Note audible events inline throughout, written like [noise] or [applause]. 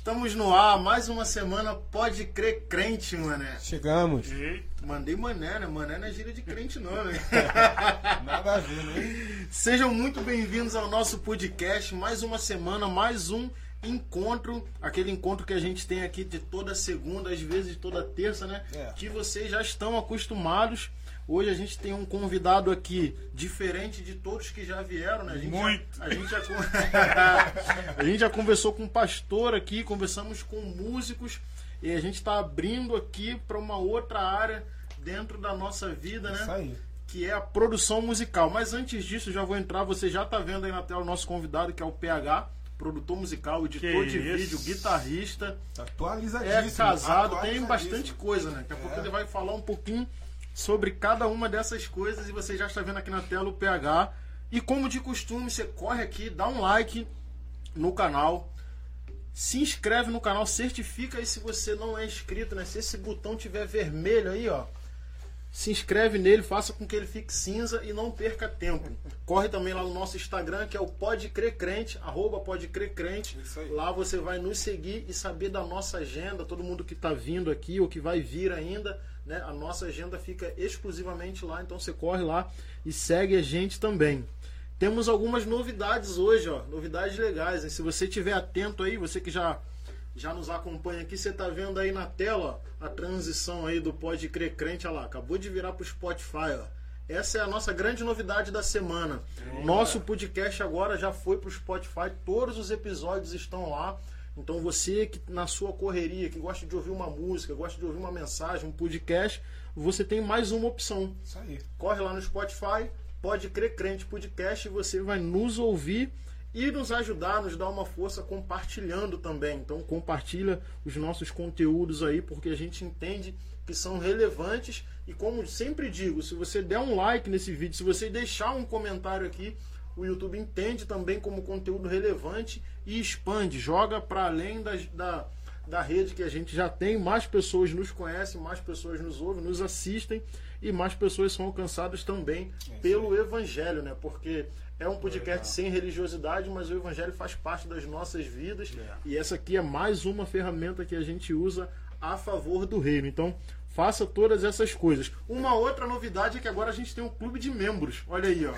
Estamos no ar, mais uma semana, pode crer crente, mané. Chegamos. Mandei mané, né? Mané não é gíria de crente não, né? [laughs] Nada a ver, né? Sejam muito bem-vindos ao nosso podcast, mais uma semana, mais um encontro, aquele encontro que a gente tem aqui de toda segunda, às vezes toda terça, né? É. Que vocês já estão acostumados. Hoje a gente tem um convidado aqui diferente de todos que já vieram, né? A gente Muito. Já, a, gente já, [laughs] a gente já conversou com um pastor aqui, conversamos com músicos e a gente está abrindo aqui para uma outra área dentro da nossa vida, né? Isso aí. que é a produção musical. Mas antes disso, já vou entrar, você já está vendo aí na tela o nosso convidado, que é o PH, produtor musical, editor Que de isso. vídeo, guitarrista, Tá é Atualizadíssimo. casado, tem atualizadíssimo. bastante coisa, né? Daqui a pouco É. ele vai falar um pouquinho sobre cada uma dessas coisas e você já está vendo aqui na tela o PH. E como de costume, você corre aqui, dá um like no canal, se inscreve no canal, certifica aí se você não é inscrito, né? Se esse botão tiver vermelho aí, ó, se inscreve nele, faça com que ele fique cinza e não perca tempo. Corre também lá no nosso Instagram, que é o Pode Crer Crente, arroba Pode Crer Crente. Lá você vai nos seguir e saber da nossa agenda, todo mundo que está vindo aqui ou que vai vir ainda, né? A nossa agenda fica exclusivamente lá, então você corre lá e segue a gente também. Temos algumas novidades hoje, ó, novidades legais. Hein? Se você estiver atento aí, você que já já nos acompanha aqui, você tá vendo aí na tela ó, a transição aí do Pode Crer Crente, olha lá, acabou de virar pro Spotify, ó. Essa é a nossa grande novidade da semana. Nosso podcast agora já foi pro Spotify, todos os episódios estão lá. Então você que na sua correria, que gosta de ouvir uma música, gosta de ouvir uma mensagem, um podcast, você tem mais uma opção Isso aí. corre lá no Spotify, pode crer crente podcast, e você vai nos ouvir e nos ajudar, nos dar uma força compartilhando também. Então compartilha os nossos conteúdos aí, porque a gente entende que são relevantes e como sempre digo, se você der um like nesse vídeo, se você deixar um comentário aqui, o YouTube entende também como conteúdo relevante e expande, joga para além das- da, da rede que a gente já tem, mais pessoas nos conhecem, mais pessoas nos ouvem, nos assistem e mais pessoas são alcançadas também pelo Evangelho, né? Porque é um podcast sem religiosidade, mas o Evangelho faz parte das nossas vidas É. e essa aqui é mais uma ferramenta que a gente usa a favor do reino. Então, faça todas essas coisas. Uma outra novidade é que agora a gente tem um clube de membros. Olha aí, ó.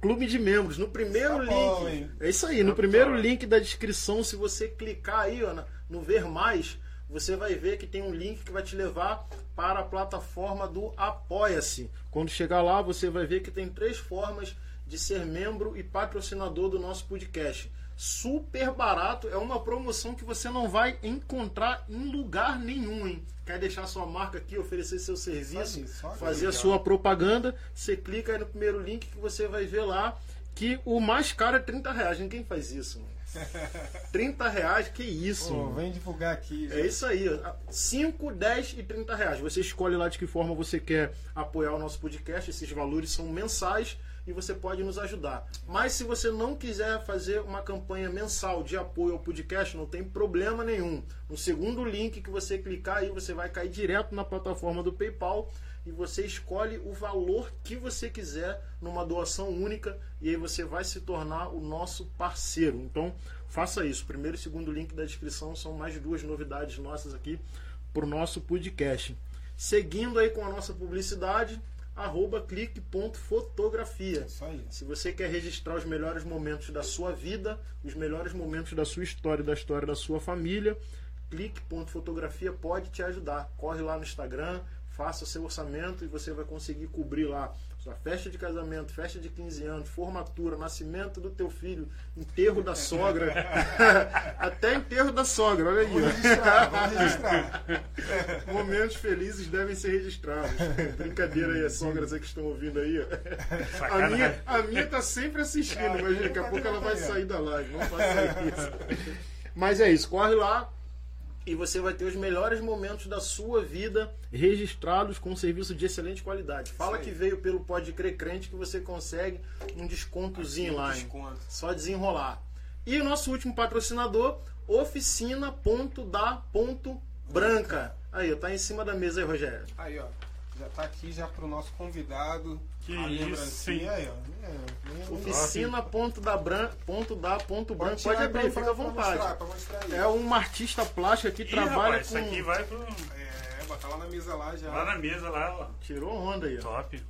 Clube de membros. No primeiro Tá link. bom, hein? é isso aí. No Tá primeiro bom. link da descrição, se você clicar aí ó, no Ver Mais, você vai ver que tem um link que vai te levar para a plataforma do Apoia-se. Quando chegar lá, você vai ver que tem três formas de ser membro e patrocinador do nosso podcast. Super barato, é uma promoção que você não vai encontrar em lugar nenhum, hein? Quer deixar sua marca aqui, oferecer seu serviço, só fazer a sua propaganda, você clica aí no primeiro link que você vai ver lá que o mais caro é 30 reais. Ninguém faz isso, [laughs] mano. 30 reais, que isso, Pô, vem divulgar aqui. É isso aí, ó. 5, 10 e 30 reais. Você escolhe lá de que forma você quer apoiar o nosso podcast. Esses valores são mensais e você pode nos ajudar. Mas se você não quiser fazer uma campanha mensal de apoio ao podcast, não tem problema nenhum. No segundo link que você clicar aí, você vai cair direto na plataforma do PayPal e você escolhe o valor que você quiser numa doação única e aí você vai se tornar o nosso parceiro. Então, faça isso. Primeiro e segundo link da descrição são mais duas novidades nossas aqui para o nosso podcast. Seguindo aí com a nossa publicidade, arroba clique.fotografia. Aí. Se você quer registrar os melhores momentos da sua vida, os melhores momentos da sua história da história da sua família, clique.fotografia pode te ajudar. Corre lá no Instagram, faça seu orçamento e você vai conseguir cobrir lá sua festa de casamento, festa de 15 anos, formatura, nascimento do teu filho, enterro da sogra, [laughs] até enterro da sogra, olha aí. Vamos registrar, vamos registrar. [laughs] Momentos felizes devem ser registrados. Brincadeira aí, as sogras aí que estão ouvindo aí. A minha, a minha tá sempre assistindo, imagina, daqui a pouco ela vai sair da live. Não faça isso. Mas é isso, corre lá e você vai ter os melhores momentos da sua vida registrados com um serviço de excelente qualidade. Fala que veio pelo Pode Crer Crente que você consegue um descontozinho lá. Desconto. Só desenrolar. E o nosso último patrocinador, oficina.da.branca. Aí, ó, tá em cima da mesa aí, Rogério. Aí, ó. Já tá aqui já pro nosso convidado. Que A isso, aí, ó. É, Oficina ponto da bran, ponto da ponto branco. Pode abrir, fica à pra vontade. mostrar, pra mostrar. É uma artista plástica que Ih, trabalha rapaz, com. isso aqui vai pro, É, botar lá na mesa lá já. lá na mesa, lá, ó. Tirou onda aí, ó. Top.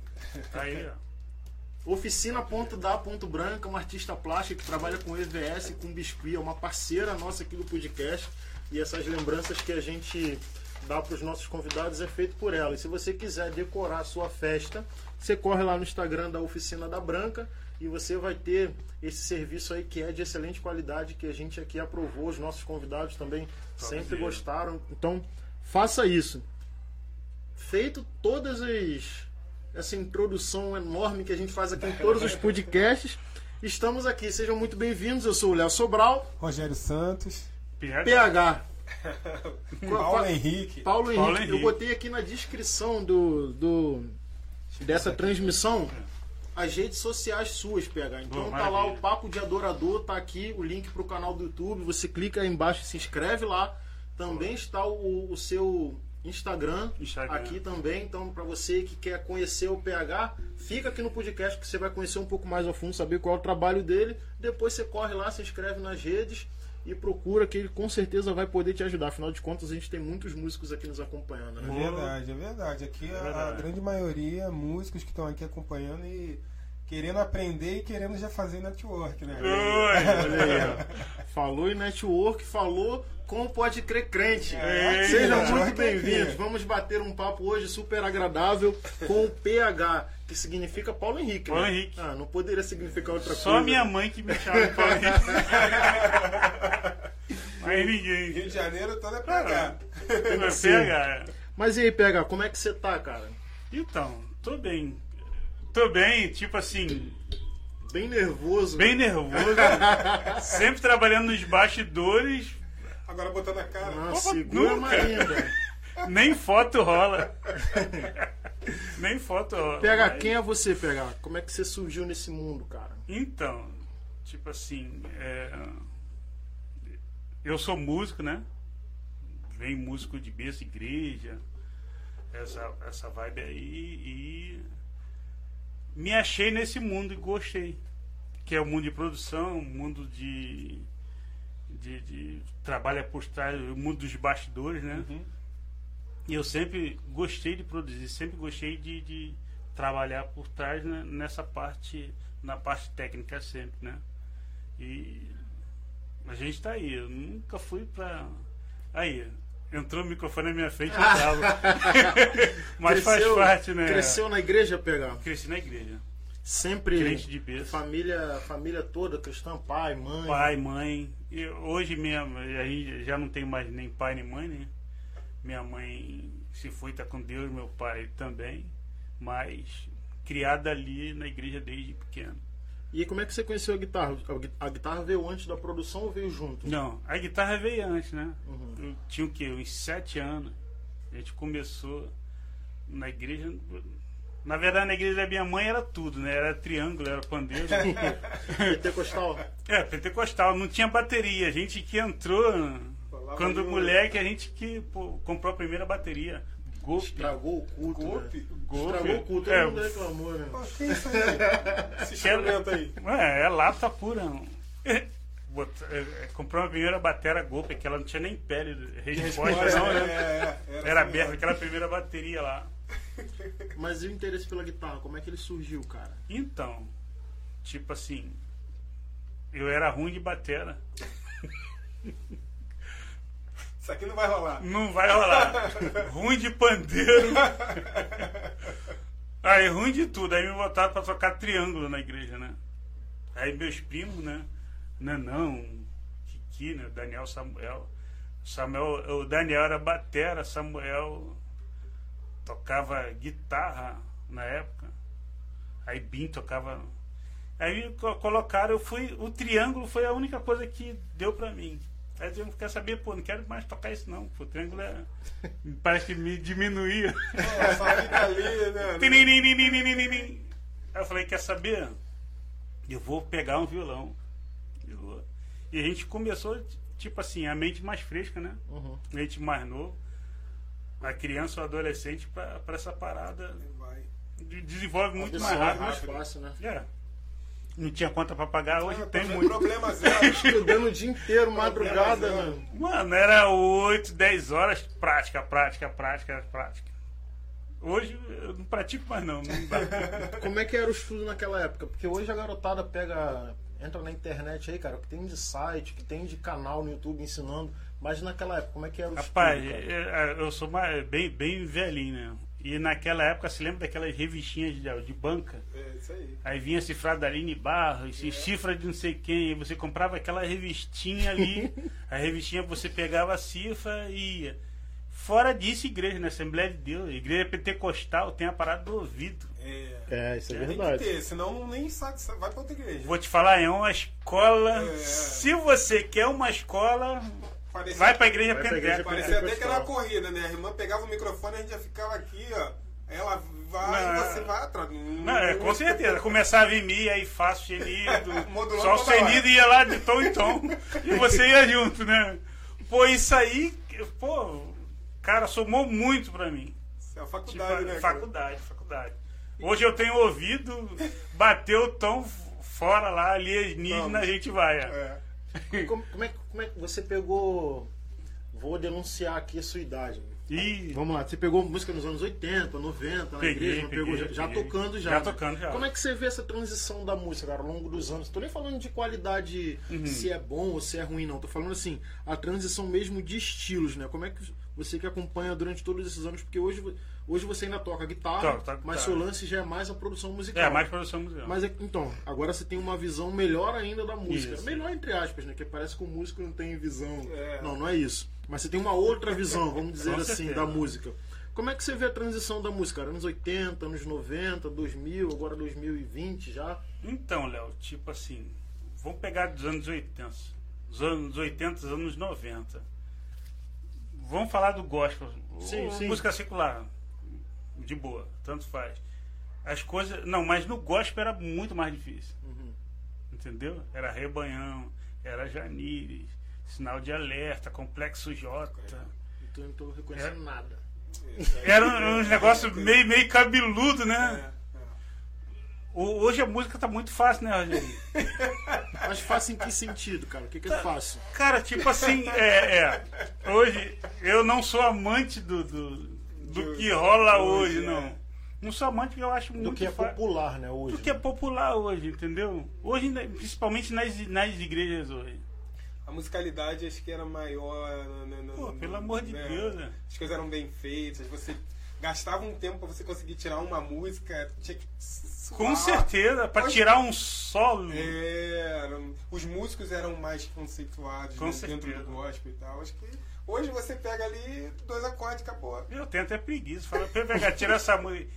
Tá aí, ó. Oficina.da.branca, uma artista plástica que trabalha com EVS, com biscuit, é uma parceira nossa aqui do podcast. E essas lembranças que a gente dá para os nossos convidados é feito por ela. E se você quiser decorar a sua festa, você corre lá no Instagram da Oficina da Branca e você vai ter esse serviço aí que é de excelente qualidade, que a gente aqui aprovou, os nossos convidados também sempre gostaram. Então, faça isso. Feito todas as essa introdução enorme que a gente faz aqui em todos os [laughs] podcasts. Estamos aqui, sejam muito bem-vindos. Eu sou o Léo Sobral, Rogério Santos, PH. PH. Paulo Henrique. Paulo Henrique. Paulo Eu Henrique. botei aqui na descrição do, do dessa transmissão as redes sociais suas, PH. Então Boa, tá lá maravilha. o Papo de Adorador, tá aqui o link pro canal do YouTube. Você clica aí embaixo e se inscreve lá. Também está o, o seu Instagram, Instagram. aqui também. Então, para você que quer conhecer o PH, fica aqui no podcast que você vai conhecer um pouco mais a fundo, saber qual é o trabalho dele. Depois você corre lá, se inscreve nas redes e procura que ele com certeza vai poder te ajudar. Afinal de contas, a gente tem muitos músicos aqui nos acompanhando. É Né? verdade, é verdade. Aqui a- a, verdade. grande maioria, músicos que estão aqui acompanhando e querendo aprender e querendo já fazer network, né? Oi. Olha aí, ó. Falou em network, falou com o Pode Crer Crente. É, Sejam muito é bem-vindos. Vamos bater um papo hoje super agradável com o PH, que significa Paulo Henrique. Paulo né? Henrique. Ah, não poderia significar outra Só coisa. minha mãe que me chama Paulo Henrique. [laughs] Mas ninguém. Rio de Janeiro todo é pra cá. Vai Sim. pegar. Mas e aí, PH, como é que você tá, cara? Então, tô bem. Tô bem, tipo assim, Bem nervoso. bem nervoso. [laughs] sempre trabalhando nos bastidores. Agora botando a cara. Nossa, Opa, segura ainda. [laughs] Nem foto rola. [laughs] Nem foto rola. PH, Mas- quem é você, PH? Como é que você surgiu nesse mundo, cara? Então, tipo assim, é, eu sou músico, né? Vem músico de berço, igreja, essa, essa vibe aí, e me achei nesse mundo e gostei. Que é o mundo de produção, o mundo de, de, de trabalho por trás, o mundo dos bastidores, né? Uhum. E eu sempre gostei de produzir, sempre gostei de, de trabalhar por trás né, nessa parte, na parte técnica sempre, né? E a gente tá aí, eu nunca fui pra. Aí, entrou o microfone na minha frente, eu tava. [laughs] Mas faz parte, né? Cresceu na igreja, PH? Cresci na igreja. Sempre Crente de berço. família, família toda, cristã, pai, mãe. Pai, mãe. E hoje mesmo, aí já não tenho mais nem pai nem mãe, né? Minha mãe se foi, tá com Deus, meu pai também. Mas criada ali na igreja desde pequeno. E como é que você conheceu a guitarra? A gui- A guitarra veio antes da produção ou veio junto? Não, a guitarra veio antes, né? Uhum. Eu tinha o quê? Uns sete anos. A gente começou na igreja. Na verdade, na igreja da minha mãe era tudo, né? Era triângulo, era pandeiro. [laughs] Pentecostal? é, pentecostal, não tinha bateria. A gente que entrou, Falava quando moleque, a gente que pô, comprou a primeira bateria. Golpe. Estragou o culto. Golpe? Né? Golpe. Estragou o culto, todo É. mundo reclamou, né? Pô, que isso aí? [laughs] Esse instrumento aí. É, é lata pura. Bota- é, é, comprou a primeira bateria golpe, que ela não tinha nem pele de resposta, não, é, né? é, Era assim aberta mesmo. aquela primeira bateria lá. Mas e o interesse pela guitarra? Como é que ele surgiu, cara? Então, tipo assim, eu era ruim de batera. [laughs] Isso aqui não vai rolar. Não vai rolar. ruim de pandeiro. Aí, ruim de tudo. Aí me botaram pra tocar triângulo na igreja, né? Aí meus primos, né? Nanão, Kiki, né? Daniel Samuel. Samuel, o Daniel era batera, Samuel tocava guitarra na época. Aí Bim tocava. Aí colocaram, eu fui. O triângulo foi a única coisa que deu pra mim. Aí eu digo, quer saber, pô, não quero mais tocar isso não. O triângulo é... [laughs] parece que me diminuía. Nossa, é ali, né? né? Aí eu falei, quer saber? Eu vou pegar um violão. E a gente começou, tipo assim, a mente mais fresca, né? Uhum. A mente mais novo. A criança ou adolescente para essa parada. Vai. Desenvolve muito mais rápido. mais fácil, né? É. Não tinha conta pra pagar, hoje Ah, tem problema- muito. Problema zero. Estudando o dia inteiro, madrugada, zero. mano. Mano, era 8, 10 horas, prática, prática, prática, prática. Hoje eu não pratico mais não, não dá. [laughs] Como é que era o estudo naquela época? Porque hoje a garotada pega, entra na internet aí, cara, o que tem de site, o que tem de canal no YouTube ensinando. Mas naquela época, como é que era o Rapaz, estudo? eu, eu sou mais, bem, bem velhinho, né? E naquela época, se lembra daquelas revistinhas de, de banca? É isso aí. Aí vinha cifrado da Aline Barros, É. e cifra de não sei quem, e você comprava aquela revistinha ali, [laughs] a revistinha você pegava a cifra e ia. Fora disso, igreja, né? Assembleia de Deus, igreja pentecostal, tem a parada do ouvido. É. É, isso é Tem verdade. que ter, senão nem sabe, vai pra outra igreja. Vou te falar, é uma escola. É. Se você quer uma escola, Parecia, vai pra igreja Vai pentecostal. Parecia até que era uma corrida, né? A irmã pegava o microfone e a gente já ficava aqui, ó. Ela vai Não. e você vai atrás. Não, é, com certeza. Começava em mi, aí fá sustenido. Modulando Só o sustenido ia lá de tom em tom. [laughs] e você ia junto, né? Pô, isso aí, pô, cara, somou muito pra mim. Isso é a Tipo, faculdade, né? cara? faculdade, faculdade. Hoje eu tenho ouvido, bateu o tom fora lá, alienígena, Vamos. a gente vai. É. Como, como é, que- como é que você pegou. Vou denunciar aqui a sua idade. E Vamos lá, você pegou música nos anos 80, 90, na Peguei, igreja, não pegou, peguei, já, já peguei. tocando já. Já né? tocando já. Como é que você vê essa transição da música, cara, ao longo dos anos? Tô nem falando de qualidade, Uhum. se é bom ou se é ruim, não. Tô falando assim, a transição mesmo de estilos, né? Como é que você que acompanha durante todos esses anos, porque hoje, hoje você ainda toca guitarra, Toco, toco mas seu lance já é mais a produção musical. é mais produção musical. Mas é- então, agora você tem uma visão melhor ainda da música. Isso. Melhor entre aspas, né? Que parece que o músico não tem visão. É. Não, não é isso. Mas você tem uma outra visão, vamos dizer Com assim, certeza. da música. Como é que você vê a transição da música? Anos 80, anos 90, 2000, agora 2020 já. Então, Léo, tipo assim, vamos pegar dos anos 80, dos anos 80, dos anos 90. Vamos falar do gospel, Sim, sim. música secular, de boa, tanto faz. As coisas, não, mas no gospel era muito mais difícil, Uhum. entendeu? Era Rebanhão, era Janires, Sinal de Alerta, Complexo J. Então eu não tô reconhecendo É. nada. Era um- uns negócios meio, meio cabeludo, né? É, é. O- Hoje a música tá muito fácil, né, Rogério? [laughs] Mas fácil em que sentido, cara? O que, que Tá. é fácil? Cara, tipo assim, é, é. Hoje, eu não sou amante do, do, do Do- que rola hoje, hoje, é. não. Não sou amante porque eu acho muito Do que é popular, né, hoje. do que é popular hoje, entendeu? Hoje, né, principalmente nas, nas igrejas hoje. A musicalidade acho que era maior. né, no- Pô, no- pelo amor de né? Deus, né? As coisas eram bem feitas, você gastava um tempo pra você conseguir tirar uma música, tinha que suar. Com certeza, pra Hoje- tirar um solo. É, eram- os músicos eram mais conceituados né, dentro do gospel e tal. Acho que hoje você pega ali dois acordes, acabou. Eu tenho até preguiça. Fala, pegar, tira essa música.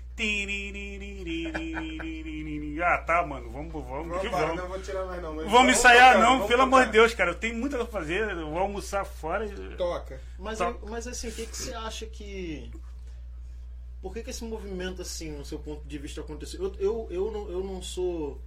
Ah, tá, mano. Vamos, vamos, que Vamos, não vou tirar mais não. mas Vamos ensaiar, tocar, não, vamos pelo amor de tocar. Deus, cara. Eu tenho muita coisa pra fazer. Eu vou almoçar fora. e- Toca. Mas, aí- mas assim, o que, que você acha que. Por que, que esse movimento, assim, no seu ponto de vista, aconteceu? Eu, eu, eu, não, eu não sou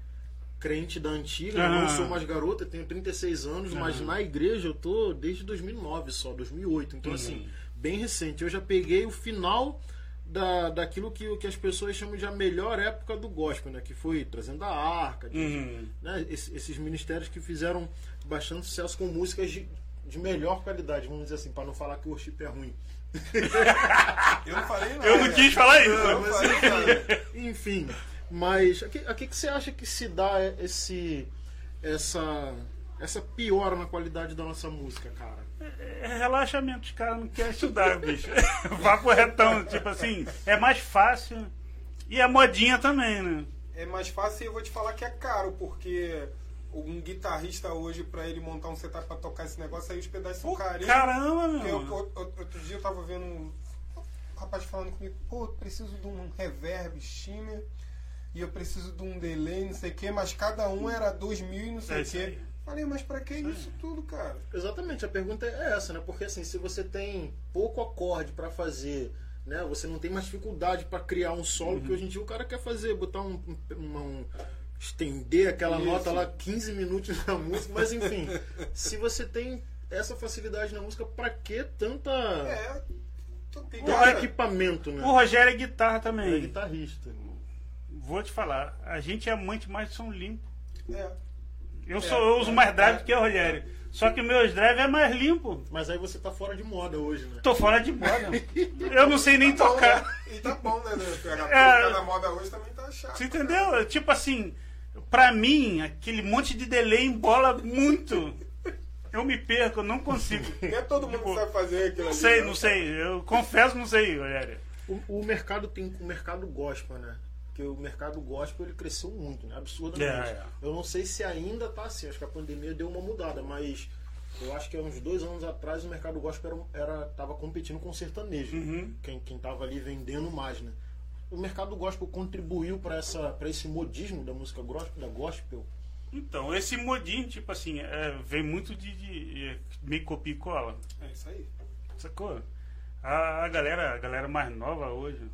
crente da antiga, eu não sou mais garota, eu tenho 36 anos, mas Aham. na igreja eu tô desde 2009 só, 2008. Então, Uhum. assim, bem recente. Eu já peguei o final da, daquilo que, que as pessoas chamam de a melhor época do gospel, né? Que foi trazendo a arca, de- Uhum. né, esse- esses ministérios que fizeram bastante sucesso com músicas de, de melhor qualidade, vamos dizer assim, para não falar que o worship é ruim. Eu não falei nada. Eu não quis falar isso. Eu não mas falei nada. Enfim, mas a que, a que, que você acha que se dá esse essa essa piora na qualidade da nossa música, cara? É relaxamento, os caras não querem estudar, bicho. [laughs] Papo retão, tipo assim, é mais fácil. E a modinha também, né? É mais fácil e eu vou te falar que é caro, porque um guitarrista hoje, pra ele montar um setup pra tocar esse negócio, aí os pedaços são caríssimos. caramba, meu. eu- outro dia eu tava vendo um rapaz falando comigo, pô, eu preciso de um reverb shimmer e eu preciso de um delay, não sei o que, mas cada um era dois mil e não sei É o isso que. aí. Falei, mas pra que isso tudo, cara? Exatamente, a pergunta é essa, né? Porque assim, se você tem pouco acorde pra fazer, né? Você não tem mais dificuldade pra criar um solo, Uhum. porque hoje em dia o cara quer fazer, botar um, um- uma- um- estender aquela Isso. nota lá 15 minutos na música, mas enfim, [laughs] se você tem essa facilidade na música, pra que tanta É, Olha, equipamento, né? O Rogério é guitarra Ele é também. guitarrista. vou te falar, a gente é amante mais de som limpo. É. Eu, sou, eu uso mais drive do que o Rogério. Só que meus drive é mais limpo. Mas aí você tá fora de moda hoje, né? Tô fora de moda. Eu não sei nem Tá bom, tocar. né? E tá bom, né? né? A É. música da moda hoje também tá chato. Você entendeu? Tipo assim, pra mim, aquele monte de delay embola muito. Eu me perco, eu não consigo. [laughs] Não é todo mundo que sabe fazer aquilo Não ali, sei, né? não sei. Eu confesso, não sei, Rogério. O, o mercado tem o mercado gospel, né? Porque o mercado gospel ele cresceu muito, né? Absurdamente. É, é. Eu não sei se ainda tá assim, acho que a pandemia deu uma mudada, mas eu acho que há uns dois anos atrás o mercado gospel era, era tava competindo com o sertanejo. Uhum. Quem, quem tava ali vendendo mais, né? O mercado gospel contribuiu para essa para esse modismo da música gospel, da gospel. Então, esse modinho, tipo assim, é, vem muito de, de, é, meio copia e cola. É isso aí. Sacou? A, a galera, a galera mais nova hoje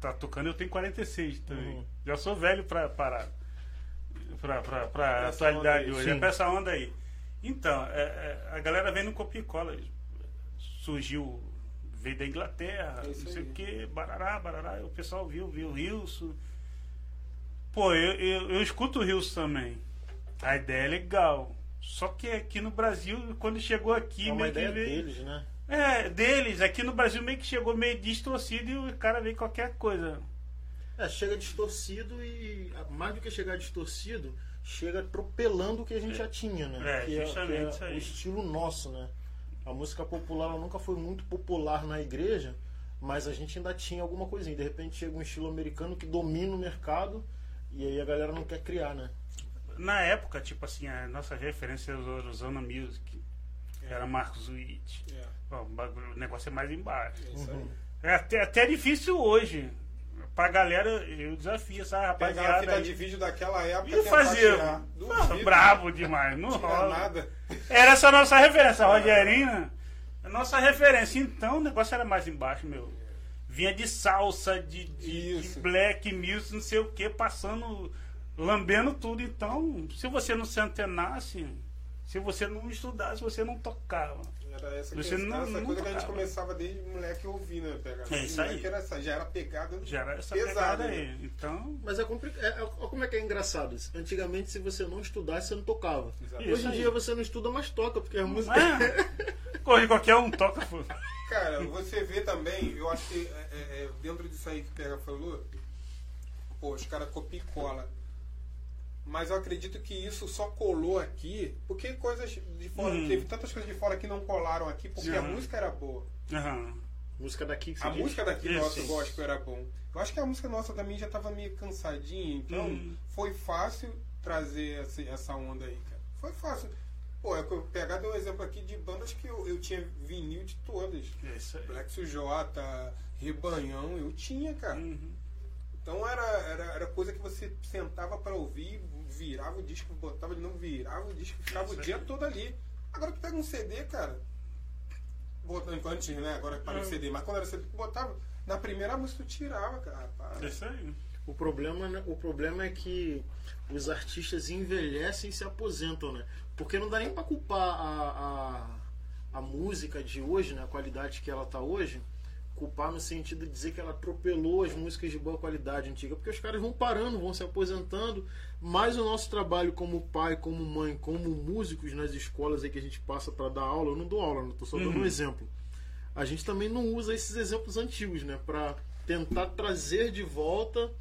tá tocando, eu tenho 46 também. Uhum. Já sou velho pra parar. Pra, pra, pra atualidade hoje. É pra essa onda aí. Então, é, é, a galera vem no copia e cola. Surgiu, veio da Inglaterra, É isso não sei aí. o que, barará, barará. O pessoal viu, viu o Rilson. Pô, eu, eu, eu escuto o Rilson também. A ideia é legal. Só que aqui no Brasil, quando chegou aqui, é uma meio que ideia veio. deles, né? É, deles. Aqui no Brasil meio que chegou meio distorcido e o cara veio qualquer coisa. É, chega distorcido e mais do que chegar distorcido, chega atropelando o que a gente já tinha, né? É, que justamente que isso aí. o estilo nosso, né? A música popular ela nunca foi muito popular na igreja, mas a gente ainda tinha alguma coisinha. De repente chega um estilo americano que domina o mercado e aí a galera não quer criar, né? Na época, tipo assim, a nossa referência era o Zona Music. Era Marcos Witt. É, Bom, o negócio é mais embaixo. é aí. É até, até difícil hoje. Pra galera, eu desafio essa Pegar a rapaziada fita aí. de vídeo daquela época E fazer. Nossa, Duvido. bravo demais. Não rola. nada. Era essa nossa referência, a Rogerinho. A nossa referência. Então o negócio era mais embaixo, meu. Vinha de salsa, de, de, de black music, não sei o que, passando, lambendo tudo. Então, se você não se antenasse, se você não estudasse, você não tocava. Era essa, Você que, não- essa não coisa que a gente tocava. começava desde moleque ouvir, né? Pegar. É isso aí. Era essa, já era pegada. Já era essa Pesado, pegada né? aí. Então, Mas é complicado. É, olha como é que é engraçado. Antigamente, se você não estudasse, você não tocava. Exatamente. Hoje em Isso dia você não estuda, mas toca, porque a não música. é? [laughs] Corre qualquer um toca. pô. Cara, você vê também, eu acho que é, é, é, dentro disso aí que o Pega falou, pô, os caras copiam e cola. Mas eu acredito que isso só colou aqui, porque coisas de fora, Hum. teve tantas coisas de fora que não colaram aqui, porque a Sim. música era boa. Aham. música daqui que você A diz. música daqui Isso, nosso gospel era bom. Eu acho que a música nossa também já tava meio cansadinha, então Hum. foi fácil trazer essa, essa onda aí, cara. Foi fácil. Pô, eu eu pegar deu um exemplo aqui de bandas que eu, eu tinha vinil de todas. É isso aí. Black Sujota, Rebanhão, eu tinha, cara. Uhum. Então era, era, era coisa que você sentava pra ouvir, virava o disco, botava de novo, virava o disco, ficava Isso o dia todo ali. Agora tu pega um CD, cara. Botando antes, né? Agora para o Hum. CD, mas quando era CD, tu botava. Na primeira música tu tirava, cara. Para. É isso aí. O problema, né, o problema é que os artistas envelhecem e se aposentam, né? Porque não dá nem pra culpar a, a, a música de hoje, né? A qualidade que ela tá hoje. Culpar no sentido de dizer que ela atropelou as músicas de boa qualidade antiga. Porque os caras vão parando, vão se aposentando. Mas o nosso trabalho como pai, como mãe, como músicos nas escolas aí que a gente passa para dar aula, eu não dou aula, não tô só dando Uhum. um exemplo. A gente também não usa esses exemplos antigos, né? Pra tentar trazer de volta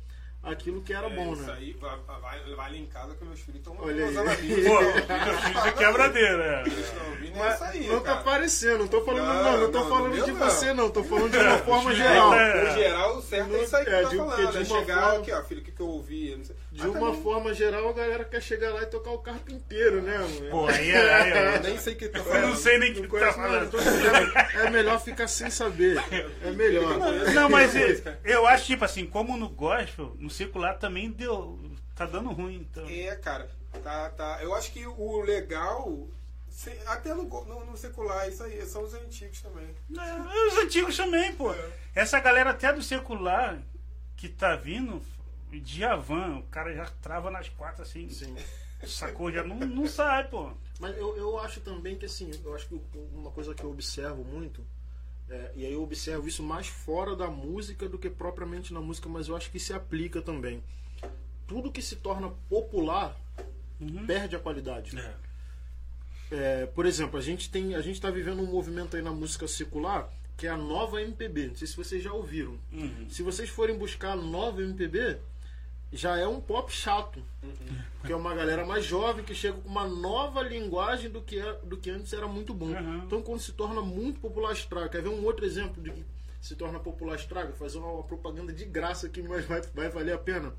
aquilo que era É, bom, isso né? aí vai, vai, vai lá em casa que meus filhos estão Olha aí. [laughs] Pô, meu filho é quebradeira. Ouvindo Mas aí, não tá cara. aparecendo, não tô falando, Não, não, não, tô não, falando de não. você, não, tô falando de uma forma geral. é- No geral, o certo é isso aí que É, tá de- falando. de É uma chegar forma- aqui, ó, filho, o que, que eu ouvi? não sei. De uma também- forma geral, a galera quer chegar lá e tocar o carro inteiro, né? mano? Pô, aí, é- aí, Eu aí, nem sei o que tá Eu falando. não sei nem o que Não tu tá falando. é melhor ficar sem saber. É melhor. Não, mas eu, eu acho, tipo assim, como no gospel, no circular também deu. Tá dando ruim. Então. É, cara. Tá, tá. Eu acho que o legal, até no, no, no secular, isso aí, são os antigos também. É, os antigos também, pô. Essa galera até do circular que tá vindo, Djavan, o cara já trava nas quatro assim. Sim. Sacou? Já não, não sai, pô. Mas eu, eu acho também que assim, eu acho que uma coisa que eu observo muito, é, e aí eu observo isso mais fora da música do que propriamente na música, mas eu acho que se aplica também. tudo que se torna popular Uhum. perde a qualidade. É. É, por exemplo, a gente tem, a gente está vivendo um movimento aí na música secular que é a nova MPB. Não sei se vocês já ouviram. Uhum. Se vocês forem buscar a nova MPB, já é um pop chato. Porque é uma galera mais jovem que chega com uma nova linguagem do que, é, do que antes era muito bom. Uhum. Então, quando se torna muito popular, estraga. Quer ver um outro exemplo de que se torna popular, estraga? Fazer uma, uma propaganda de graça aqui, mas vai, vai valer a pena.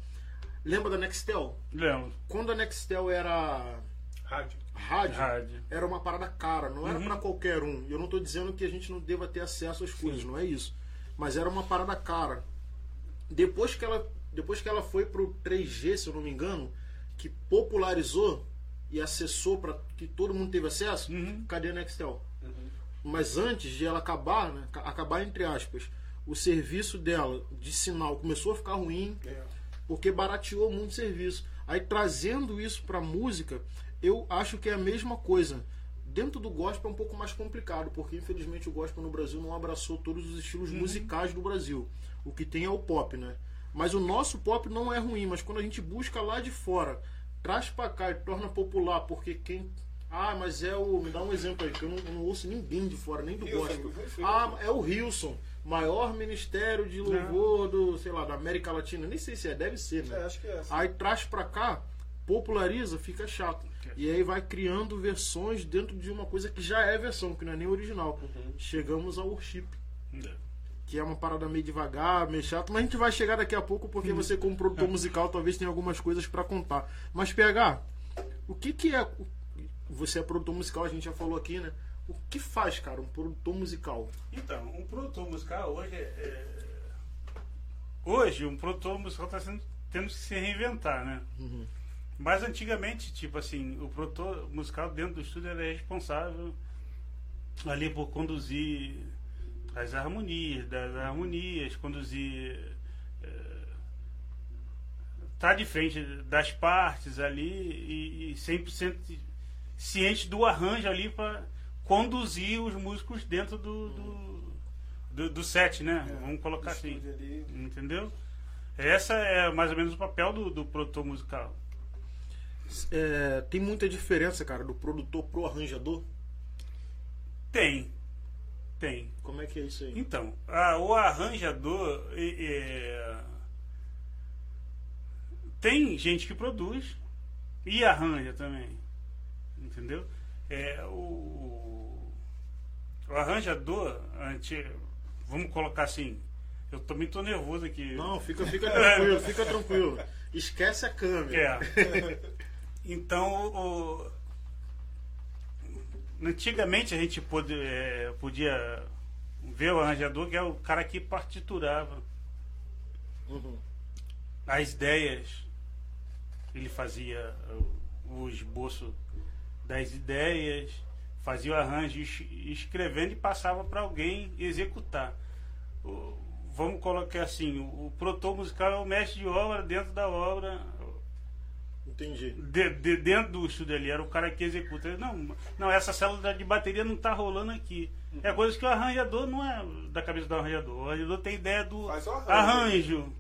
Lembra da Nextel? Lembro. Quando a Nextel era Rádio. rádio, Rádio. era uma parada cara, não era Uhum. pra qualquer um. Eu não tô dizendo que a gente não deva ter acesso às coisas, não é isso. Mas era uma parada cara. Depois que ela, depois que ela foi pro 3G, se eu não me engano, que popularizou e acessou para que todo mundo teve acesso, Uhum. cadê a Nextel? Mas antes de ela acabar, né, ca- acabar entre aspas, o serviço dela de sinal começou a ficar ruim, É. porque barateou muito o serviço. Aí trazendo isso para música, eu acho que é a mesma coisa. Dentro do gospel é um pouco mais complicado, porque infelizmente o gospel no Brasil não abraçou todos os estilos musicais do Brasil. O que tem é o pop, né? Mas o nosso pop não é ruim, mas quando a gente busca lá de fora, traz pra cá e torna popular, porque quem. Ah, mas é o. Me dá um exemplo aí, que eu não, eu não ouço ninguém de fora, nem do gospel. Ah, é o Hilson, maior ministério de louvor do, sei lá, da América Latina. Nem sei se é, deve ser, né? É, acho que é. assim. Aí traz pra cá, populariza, fica chato. E aí vai criando versões dentro de uma coisa que já é versão, que não é nem original. Chegamos ao worship, que é uma parada meio devagar, meio chato, mas a gente vai chegar daqui a pouco porque você como produtor musical talvez tenha algumas coisas pra contar. Mas PH, o que que é você é produtor musical, a gente já falou aqui, né? O que faz, cara, um produtor musical? Então, um produtor musical hoje é. é- Hoje, um produtor musical está tendo que se reinventar, né? Mas antigamente, tipo assim, o produtor musical dentro do estúdio era responsável ali por conduzir as harmonias, das harmonias, conduzir. eh, tá de frente das partes ali e, e 100% ciente do arranjo ali para conduzir os músicos dentro do, do, do, do set, né? É, Vamos colocar assim. ali. Entendeu? Essa é mais ou menos o papel do, do produtor musical. É, tem muita diferença, cara, do produtor pro arranjador? Tem. Tem. Como é que é isso aí? Então, a- o arranjador. e- tem gente que produz e arranja também. Entendeu? É, o, o arranjador, anti, vamos colocar assim. Eu também tô nervoso aqui. Não, fica, fica [laughs] tranquilo, fica tranquilo. Esquece a câmera. É. Então, o- antigamente a gente é, podia ver o arranjador, que é o cara que partiturava Uhum. as ideias. Ele fazia o, esboço das ideias, fazia o arranjo es- escrevendo e passava para alguém executar. O- vamos colocar assim, o, o musical é o mestre de obra dentro da obra, Entendi. de, de- dentro do estúdio ali, era o cara que executa. Ele, Não, não, essa célula de bateria não está rolando aqui. É coisa que o arranjador não é da cabeça do arranjador. O arranjador tem ideia do arranjo. arranjo.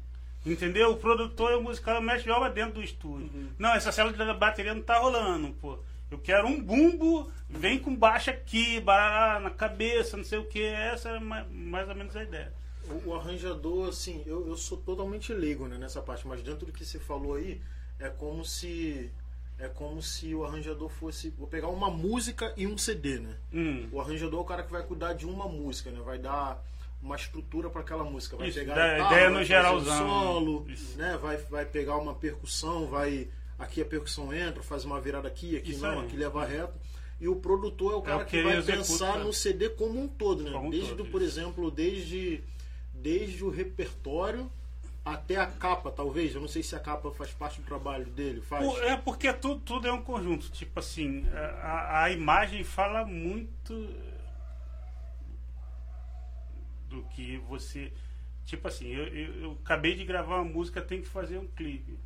Entendeu? O produtor e o musical o mestre de obra dentro do estúdio. Não, essa célula de bateria não tá rolando, pô. Eu quero um bumbo, vem com baixo aqui, barará na cabeça, não sei o que. Essa é mais, mais ou menos a ideia. O, o arranjador, assim, eu, eu sou totalmente leigo né, nessa parte, mas dentro do que você falou aí, é como se. É como se o arranjador fosse. Vou pegar uma música e um CD, né? Hum. O arranjador é o cara que vai cuidar de uma música, né? Vai dar uma estrutura para aquela música. Vai Isso, pegar dá a guitarra, ideia no geralzão. um solo, Isso. né? Vai, vai pegar uma percussão, vai. Aqui a percussão entra, faz uma virada aqui, aqui Isso não, aí. aqui leva reto. E o produtor é o cara o que, que vai executa. pensar no CD como um todo, né? Como desde, todo, por exemplo, desde, desde o repertório até a capa, talvez. Eu não sei se a capa faz parte do trabalho dele. Faz. É porque tudo, tudo é um conjunto. Tipo assim, a, a imagem fala muito do que você. Tipo assim, eu, eu, eu acabei de gravar uma música, tem que fazer um clipe.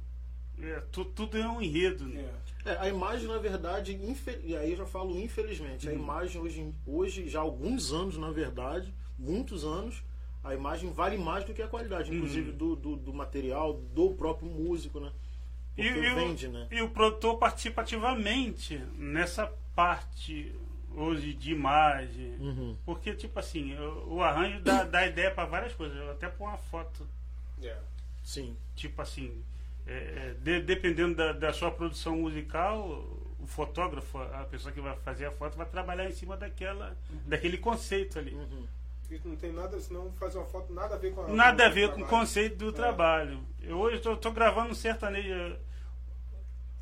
É, tu- tudo é um enredo, né? É. É, a imagem, na verdade, infe- e aí eu já falo infelizmente, a Uhum. imagem hoje, hoje, já há alguns anos, na verdade, muitos anos, a imagem vale mais do que a qualidade, Uhum. inclusive do, do, do material, do próprio músico, né? Porque vende, o, né? e o produtor participa ativamente nessa parte hoje de imagem. Uhum. Porque, tipo assim, o, o arranjo dá, dá ideia para várias coisas. Até pôr uma foto, É. Sim. tipo assim, é, é, de- dependendo da, da sua produção musical, o fotógrafo, a pessoa que vai fazer a foto, vai trabalhar em cima daquela, daquele conceito ali. Uhum. Não tem nada, senão fazer uma foto nada a ver com a Nada a ver o com o conceito do É. trabalho. Eu hoje estou tô gravando um sertanejo.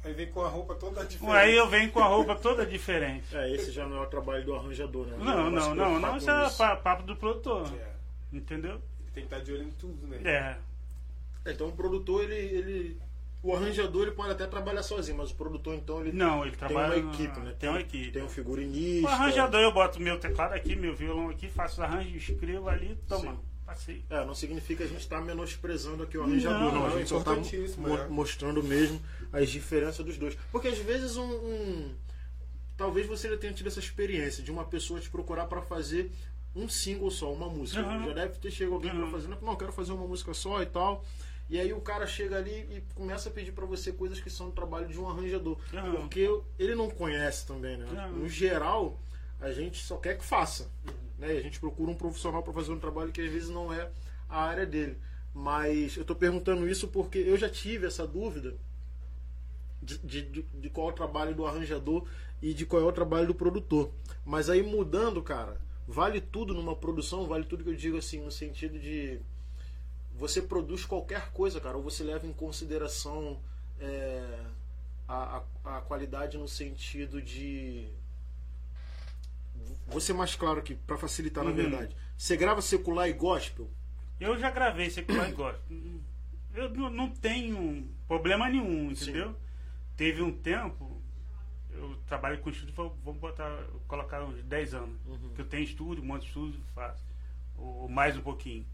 Aí vem com a roupa toda diferente. Aí eu venho com a roupa toda diferente. É, esse já não é o trabalho do arranjador, né? Não, se não, não, não. Isso é papo do produtor. É. Entendeu? Ele tem que estar de olho em tudo, né? É. Então o produtor, ele, ele. O arranjador ele pode até trabalhar sozinho, mas o produtor então ele Não, ele tem trabalha. uma equipe, né? Tem uma equipe. Tem um figurinista. O arranjador, eu boto meu teclado aqui, meu violão aqui, faço os arranjos, escrevo ali, toma, Sim. passei. É, não significa a gente estar menosprezando aqui o arranjador, não. Não, A é gente só está importantíssimo, é. mostrando mesmo as diferenças dos dois. Porque às vezes um. um- talvez você já tenha tido essa experiência de uma pessoa te procurar para fazer um single só, uma música. Uhum. Já deve ter chegado alguém Uhum. para fazer, não, eu quero fazer uma música só e tal. E aí o cara chega ali e começa a pedir para você coisas que são do trabalho de um arranjador. Uhum. Porque ele não conhece também, né? Uhum. No geral, a gente só quer que faça. Né? E a gente procura um profissional para fazer um trabalho que às vezes não é a área dele. Mas eu estou perguntando isso porque eu já tive essa dúvida de, de, de- de qual é o trabalho do arranjador e de qual é o trabalho do produtor. Mas aí mudando, cara, vale tudo numa produção, vale tudo que eu digo assim, no sentido de você produz qualquer coisa, cara, ou você leva em consideração é, a, a, a qualidade no sentido de. Vou ser mais claro aqui, para facilitar, na Uhum. verdade. Você grava secular e gospel? Eu já gravei secular e gosto. Eu não, não tenho problema nenhum, entendeu? Teve um tempo, eu trabalho com estúdio, vamos botar, colocar uns 10 anos. Uhum. Que eu tenho estúdio, um monte de estúdio, faço. Ou mais um pouquinho.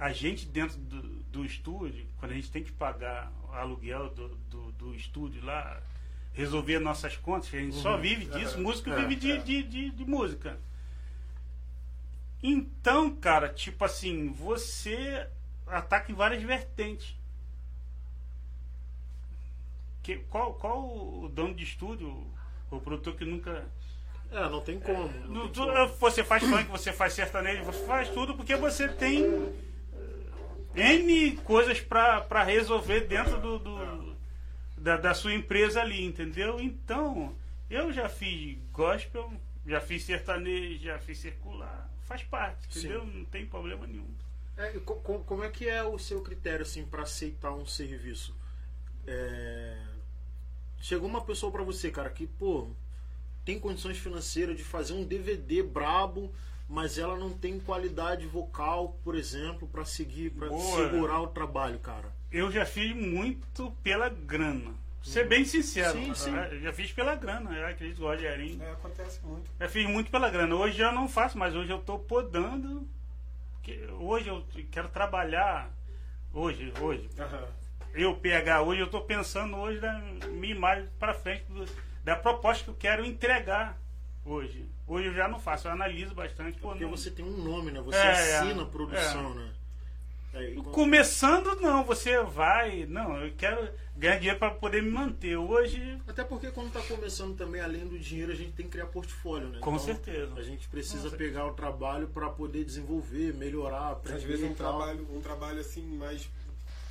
A gente dentro do, do estúdio, quando a gente tem que pagar o aluguel do, do, do estúdio lá, resolver nossas contas, a gente só Uhum. vive disso, É, músico é, vive de, é. de, de, de música. Então, cara, tipo assim, você ataca em várias vertentes. Que, qual, qual o dono de estúdio, o produtor que nunca. É, não tem como. não No- tem tu- como. você faz funk, você faz sertanejo, você faz tudo porque você tem N coisas pra resolver dentro do, do- da, da sua empresa ali, entendeu? Então, eu já fiz gospel, já fiz sertanejo, já fiz circular. Faz parte, Sim. entendeu? Não tem problema nenhum. É, e co- co- como é que é o seu critério assim para aceitar um serviço? É, Chegou uma pessoa para você, cara, que pô tem condições financeiras de fazer um DVD brabo, mas ela não tem qualidade vocal, por exemplo, para seguir, para Boa. segurar o trabalho, cara. Eu já fiz muito pela grana. Ser bem sincero, Sim, sim. eu já fiz pela grana, eu acredito que o Rogerinho. É, acontece muito. Eu fiz muito pela grana. Hoje já não faço, mas hoje eu estou podando. hoje eu quero trabalhar. Hoje, hoje. Aham. Eu, PH, hoje eu estou pensando hoje da minha imagem para frente, do- da proposta que eu quero entregar hoje. Hoje eu já não faço, eu analiso bastante. Pô, Porque não- você tem um nome, né? Você É, assina é, a produção, né? É, quando- Começando, não, você vai. Não, eu quero ganhar dinheiro para poder me manter. Hoje, Até porque quando está começando também, além do dinheiro, a gente tem que criar portfólio, né? Com certeza. A gente precisa pegar o trabalho para poder desenvolver, melhorar, aprender Às vezes um e tal. trabalho, um trabalho assim, mais.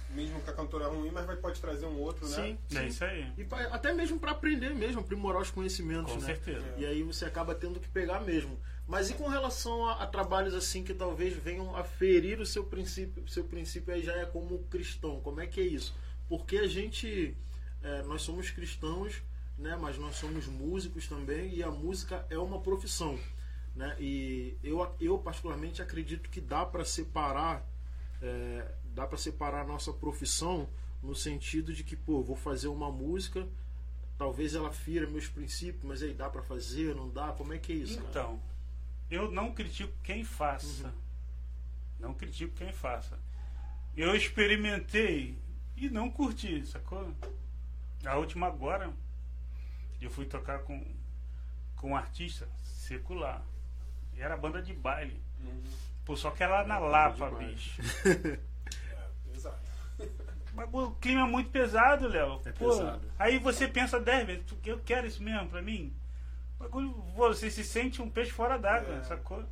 Mesmo com a cantora ruim, mas vai, pode trazer um outro, né? Sim, é isso aí. E pra- até mesmo para aprender mesmo, aprimorar os conhecimentos, Com né? certeza. E aí você acaba tendo que pegar mesmo. Mas e com relação a, a trabalhos assim que talvez venham a ferir o seu princípio, seu princípio aí já é como cristão, como é que é isso? Porque a gente, é, nós somos cristãos, né? Mas nós somos músicos também e a música é uma profissão, né? E eu, eu particularmente acredito que dá para separar, é, dá para separar a nossa profissão no sentido de que, pô, vou fazer uma música, talvez ela fira meus princípios, mas aí dá para fazer, não dá? Como é que é isso? cara? Então, eu não critico quem faça. Não critico quem faça. Eu experimentei e não curti, sacou? A última agora, eu fui tocar com, com um artista secular. E era banda de baile. Uhum. Pô, só que era na Lapa, bicho. [laughs] É. O clima é muito pesado, Léo. É Pô, pesado. Aí você pensa dez vezes, "Tu- eu quero isso mesmo pra mim. Bagulho, Você se sente um peixe fora d'água, É. sacou?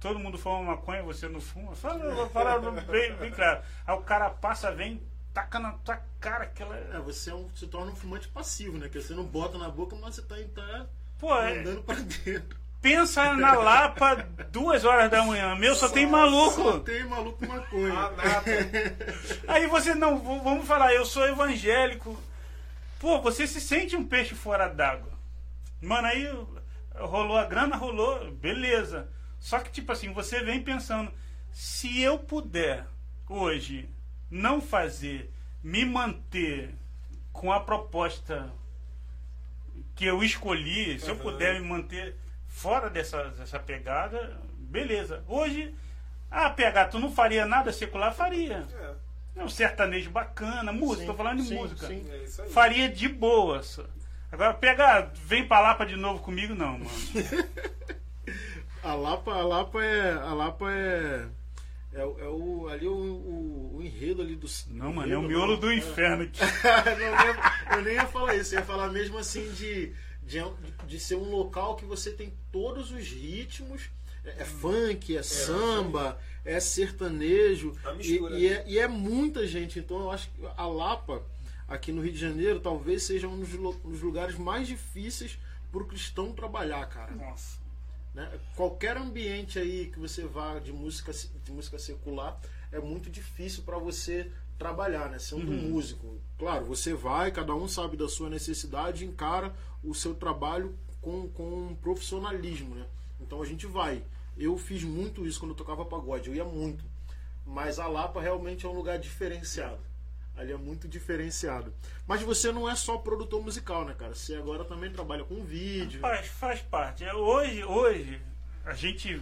Todo mundo fuma maconha, você não fuma. Fala, eu vou falar bem, bem claro. Aí o cara passa, vem, taca na tua cara aquela. É, você é um- se torna um fumante passivo, né? Que você não bota na boca, mas você tá, tá Pô, é, andando pra dentro. Pensa na Lapa duas horas da manhã. Meu, só, tem Só maluco. tem maluco maconha. Ah, nada. [laughs] Aí você não, vamos falar, eu sou evangélico. Pô, você se sente um peixe fora d'água. Mano, aí rolou a grana, rolou, beleza. Só que, tipo assim, você vem pensando, se eu puder hoje não fazer, me manter com a proposta que eu escolhi, se eu Aham. puder me manter fora dessa, dessa pegada, beleza. Hoje, ah, PH, tu não faria nada secular? Faria. É, É um sertanejo bacana, música, Sim, tô falando de sim, música. sim. é isso aí. Faria de boa. só. Agora pega, vem pra Lapa de novo comigo, não, mano. [laughs] A Lapa, a Lapa é. A Lapa é. É, o- é o, ali o, o, o enredo ali do. Não, mano, é o enredo, miolo não. do inferno aqui. [laughs] Não, eu, nem, eu nem ia falar isso, eu ia falar mesmo assim de, de, de ser um local que você tem todos os ritmos. É, é funk, é, samba, é sertanejo. A E, e né? é, e é muita gente. Então eu acho que a Lapa, aqui no Rio de Janeiro, talvez seja um dos, lugares mais difíceis para o cristão trabalhar, cara. Nossa. né? Qualquer ambiente aí que você vá de música, de música secular é muito difícil para você trabalhar, né? Sendo um músico. Claro, você vai, cada um sabe da sua necessidade encara o seu trabalho com, com profissionalismo, né? Então a gente vai. Eu fiz muito isso quando eu tocava pagode, eu ia muito. Mas a Lapa realmente é um lugar diferenciado. Ali é muito diferenciado. Mas você não é só produtor musical, né, cara? Você agora também trabalha com vídeo. Faz, faz parte. É, Hoje, hoje, a gente.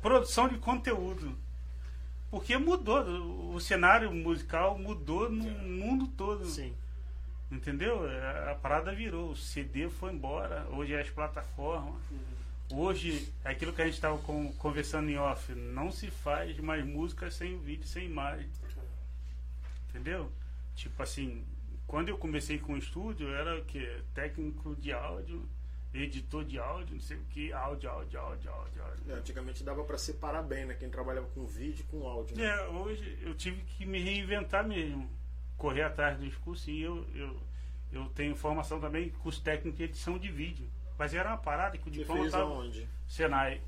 Produção de conteúdo. Porque mudou. O cenário musical mudou no mundo todo. Sim. Entendeu? A parada virou. O CD foi embora. Hoje é as plataformas. Hoje, é aquilo que a gente estava conversando em off, não se faz mais música sem vídeo, sem imagem. Entendeu? Tipo assim, quando eu comecei com o estúdio, era o quê? Técnico de áudio, editor de áudio, não sei o que, áudio, áudio, áudio, áudio, áudio. É, antigamente dava pra separar bem, né? Quem trabalhava com vídeo e com áudio. Né? É, hoje eu tive que me reinventar mesmo. Correr atrás dos cursos e eu, eu, eu tenho formação também, curso técnico de edição de vídeo. Mas era uma parada que o Você diploma fez tava. aonde? Senai.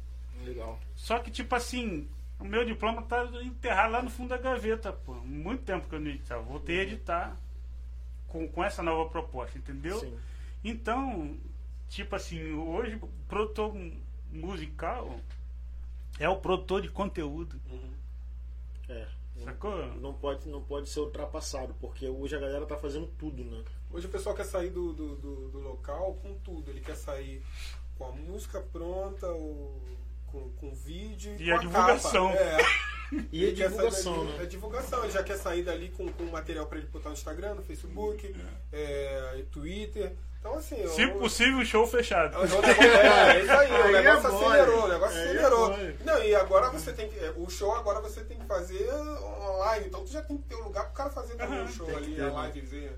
Legal. Só que, tipo assim, o meu diploma tá enterrado lá no fundo da gaveta, pô. Muito tempo que eu não editava. Voltei a editar com, com essa nova proposta, entendeu? Sim. Então, tipo assim, hoje o produtor musical é o produtor de conteúdo. É. Não, Sacou? não pode, não pode ser ultrapassado, porque hoje a galera tá fazendo tudo, né? Hoje o pessoal quer sair do, do, do- do local com tudo. Ele quer sair com a música pronta, o, com, com o vídeo E com a divulgação. capa. É. [laughs] E a Ele quer sair divulgação, dali- né? É divulgação. Ele já quer sair dali com, com material para ele botar no Instagram, no Facebook, é, e Twitter. Então, assim. Se eu- possível, show fechado. É, o negócio- é, é isso aí, [laughs] o Aí é negócio mole. acelerou, o negócio Aí é acelerou. mole. Não, e agora você tem que. é, O show agora você tem que fazer online, então tu já tem que ter um lugar pro cara fazer também Aham, o show ali, ter, a né? livezinha.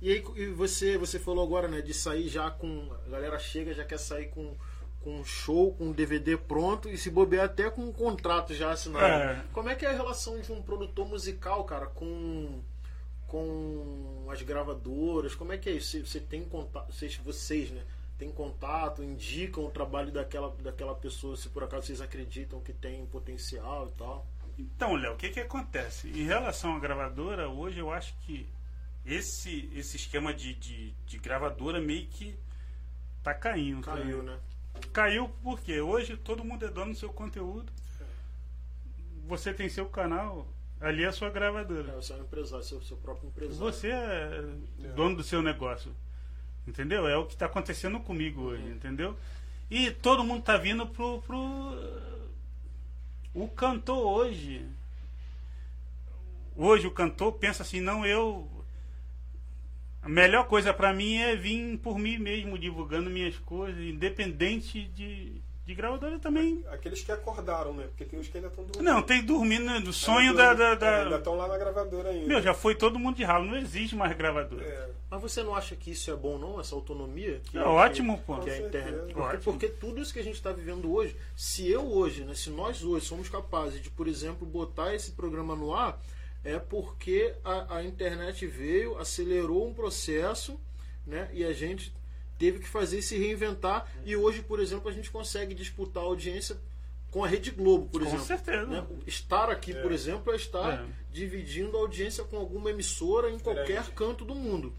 E aí e você, você falou agora, né, de sair já com. A galera chega, já quer sair com, com um show, com um DVD pronto e se bobear até com um contrato já assinado. É. Como é que é a relação de um produtor musical, cara, com com as gravadoras? Como é que é isso? Você, tem contato, vocês, vocês, né? Tem contato, indicam o trabalho daquela, daquela pessoa, se por acaso vocês acreditam que tem potencial e tal. Então, Léo, o que que acontece? Em relação à gravadora, hoje eu acho que esse, esse esquema de, de, de gravadora meio que tá caindo. tá? Caiu, né? Caiu porque hoje todo mundo é dono do seu conteúdo. Você tem seu canal, ali é a sua É, gravadora. você é um empresário, seu, seu próprio empresário. Você é dono do seu negócio. Entendeu? É o que está acontecendo comigo hoje, entendeu? E todo mundo tá vindo pro, pro. O cantor hoje. Hoje o cantor pensa assim, não, eu. A melhor coisa para mim é vir por mim mesmo, divulgando minhas coisas, independente de, De gravadora também. Aqueles que acordaram, né? Porque tem uns que ainda estão dormindo. Não, tem dormindo né, do sonho Ainda da. da, tão- é, ainda da... estão lá na gravadora ainda. Meu, já foi todo mundo de ralo, não existe mais gravadora. É. Mas você não acha que isso é bom, não? Essa autonomia? Que, É ótimo, pô. Que é certeza. Porque, Ótimo. porque tudo isso que a gente está vivendo hoje, se eu hoje, né, se nós hoje somos capazes de, por exemplo, botar esse programa no ar, é porque a, a internet veio, acelerou um processo, né? E a gente teve que fazer se reinventar. E hoje, por exemplo, a gente consegue disputar a audiência com a Rede Globo, por Com exemplo. certeza. né? Estar aqui, por exemplo, é estar É. dividindo a audiência com alguma emissora em qualquer Grande. canto do mundo.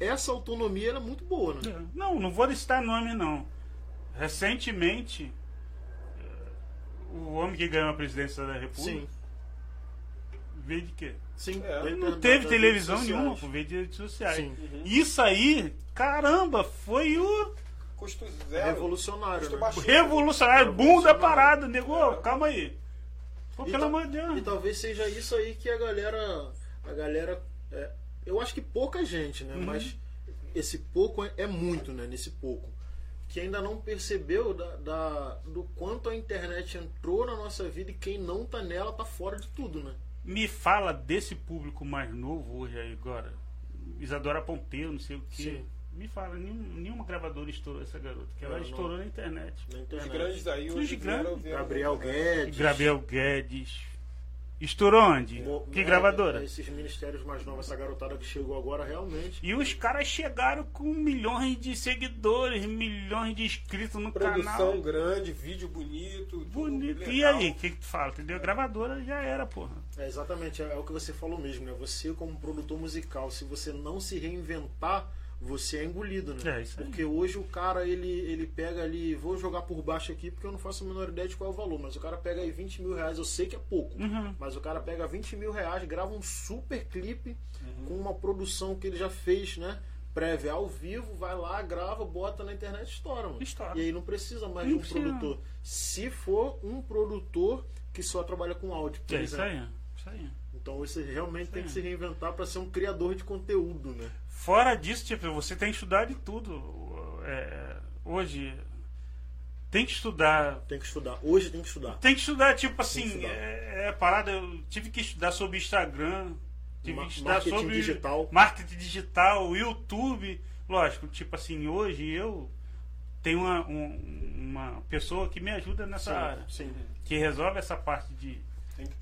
Essa autonomia ela é muito boa, né? É. Não, não vou listar nome, não. Recentemente, o homem que ganhou a presidência da República Sim, veio de quê? sim. É. Ele não teve televisão nenhuma, veio de redes sociais. Sim. Isso aí, caramba, foi o Custo zero. revolucionário, Custo né? baixo. revolucionário, boom da Revolucionário. parada, negou, É. calma aí. Pô, pelo amor de Deus. E talvez seja isso aí que a galera. A galera. é, eu acho que pouca gente, Uhum. né? Mas esse pouco é, é muito, né? Nesse pouco. Que ainda não percebeu da, da- do quanto a internet entrou na nossa vida e quem não tá nela tá fora de tudo, né? Me fala desse público mais novo hoje aí agora. Isadora Pompeu, não sei o quê. Sim. Me fala, nenhum- nenhuma gravadora estourou essa garota, que ela Não, não. estourou na internet. Na Os internet. grandes aí Os grandes. Gabriel Guedes. Gabriel Guedes. Estourou onde? Bo- Que é, gravadora? Esses ministérios mais novos, essa garotada que chegou agora, realmente. E os caras chegaram com milhões de seguidores, milhões de inscritos no Produção canal. grande, vídeo bonito. Bonito. E aí, o que, que tu fala? Entendeu? Gravadora já era, porra. É, exatamente, é, é o que você falou mesmo, né? Você como produtor musical, se você não se reinventar, você é engolido, né? É, isso aí. Porque hoje o cara, ele, ele pega ali, vou jogar por baixo aqui porque eu não faço a menor ideia de qual é o valor, mas o cara pega aí 20 mil reais, eu sei que é pouco, Uhum. mas o cara pega 20 mil reais, grava um super clipe Uhum. com uma produção que ele já fez, né? Prévia ao vivo, vai lá, grava, bota na internet e estoura, mano. Estoura. E aí não precisa mais Não de um precisa. produtor. Se for um produtor que só trabalha com áudio, por É isso exemplo. aí. Isso aí. Então você realmente tem que Sim. se reinventar para ser um criador de conteúdo, né? Fora disso, tipo, você tem que estudar de tudo. É, hoje, tem que estudar. Tem que estudar. Hoje tem que estudar. Tem que estudar, tipo assim, estudar. é, é parada. Eu tive que estudar sobre Instagram, tive Ma- que estudar marketing sobre digital. marketing digital, YouTube. Lógico, tipo assim, hoje eu tenho uma, um- uma pessoa que me ajuda nessa área, sim. que resolve essa parte de.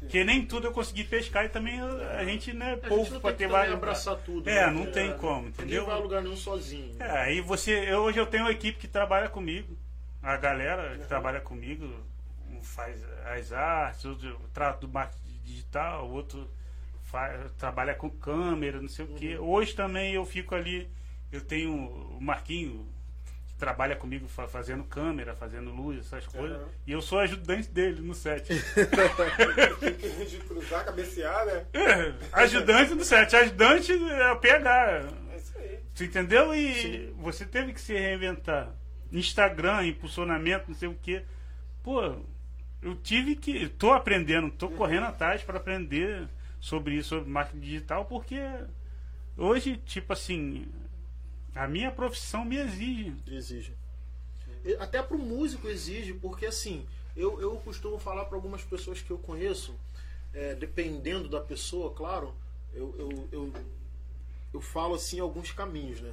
Que. Que nem tudo eu consegui pescar e também a gente não é pouco não pra tem ter que vários. abraçar tudo. É, né? não tem como, entendeu? Ninguém vai a lugar nenhum sozinho. É, aí você. Eu, hoje eu tenho uma equipe que trabalha comigo. A galera que trabalha comigo um faz as artes, outro trata do marketing digital, o outro faz, trabalha com câmera, não sei o quê. Hoje também eu fico ali, eu tenho o Marquinho que trabalha comigo fa- fazendo câmera, fazendo luz, essas coisas. Aham. E eu sou ajudante dele no set. [laughs] de cruzar, cabecear, né? É, ajudante no set, ajudante é o PH. É isso aí. Tu entendeu? E você teve que se reinventar. Instagram, impulsionamento, não sei o quê. Pô, eu tive que. Tô aprendendo, tô correndo atrás para aprender sobre isso, sobre marketing digital, porque hoje, tipo assim, a minha profissão me exige. Exige. Até pro músico exige, porque assim, eu, eu costumo falar para algumas pessoas que eu conheço, é, dependendo da pessoa, claro, eu, eu, eu, eu falo assim alguns caminhos, né?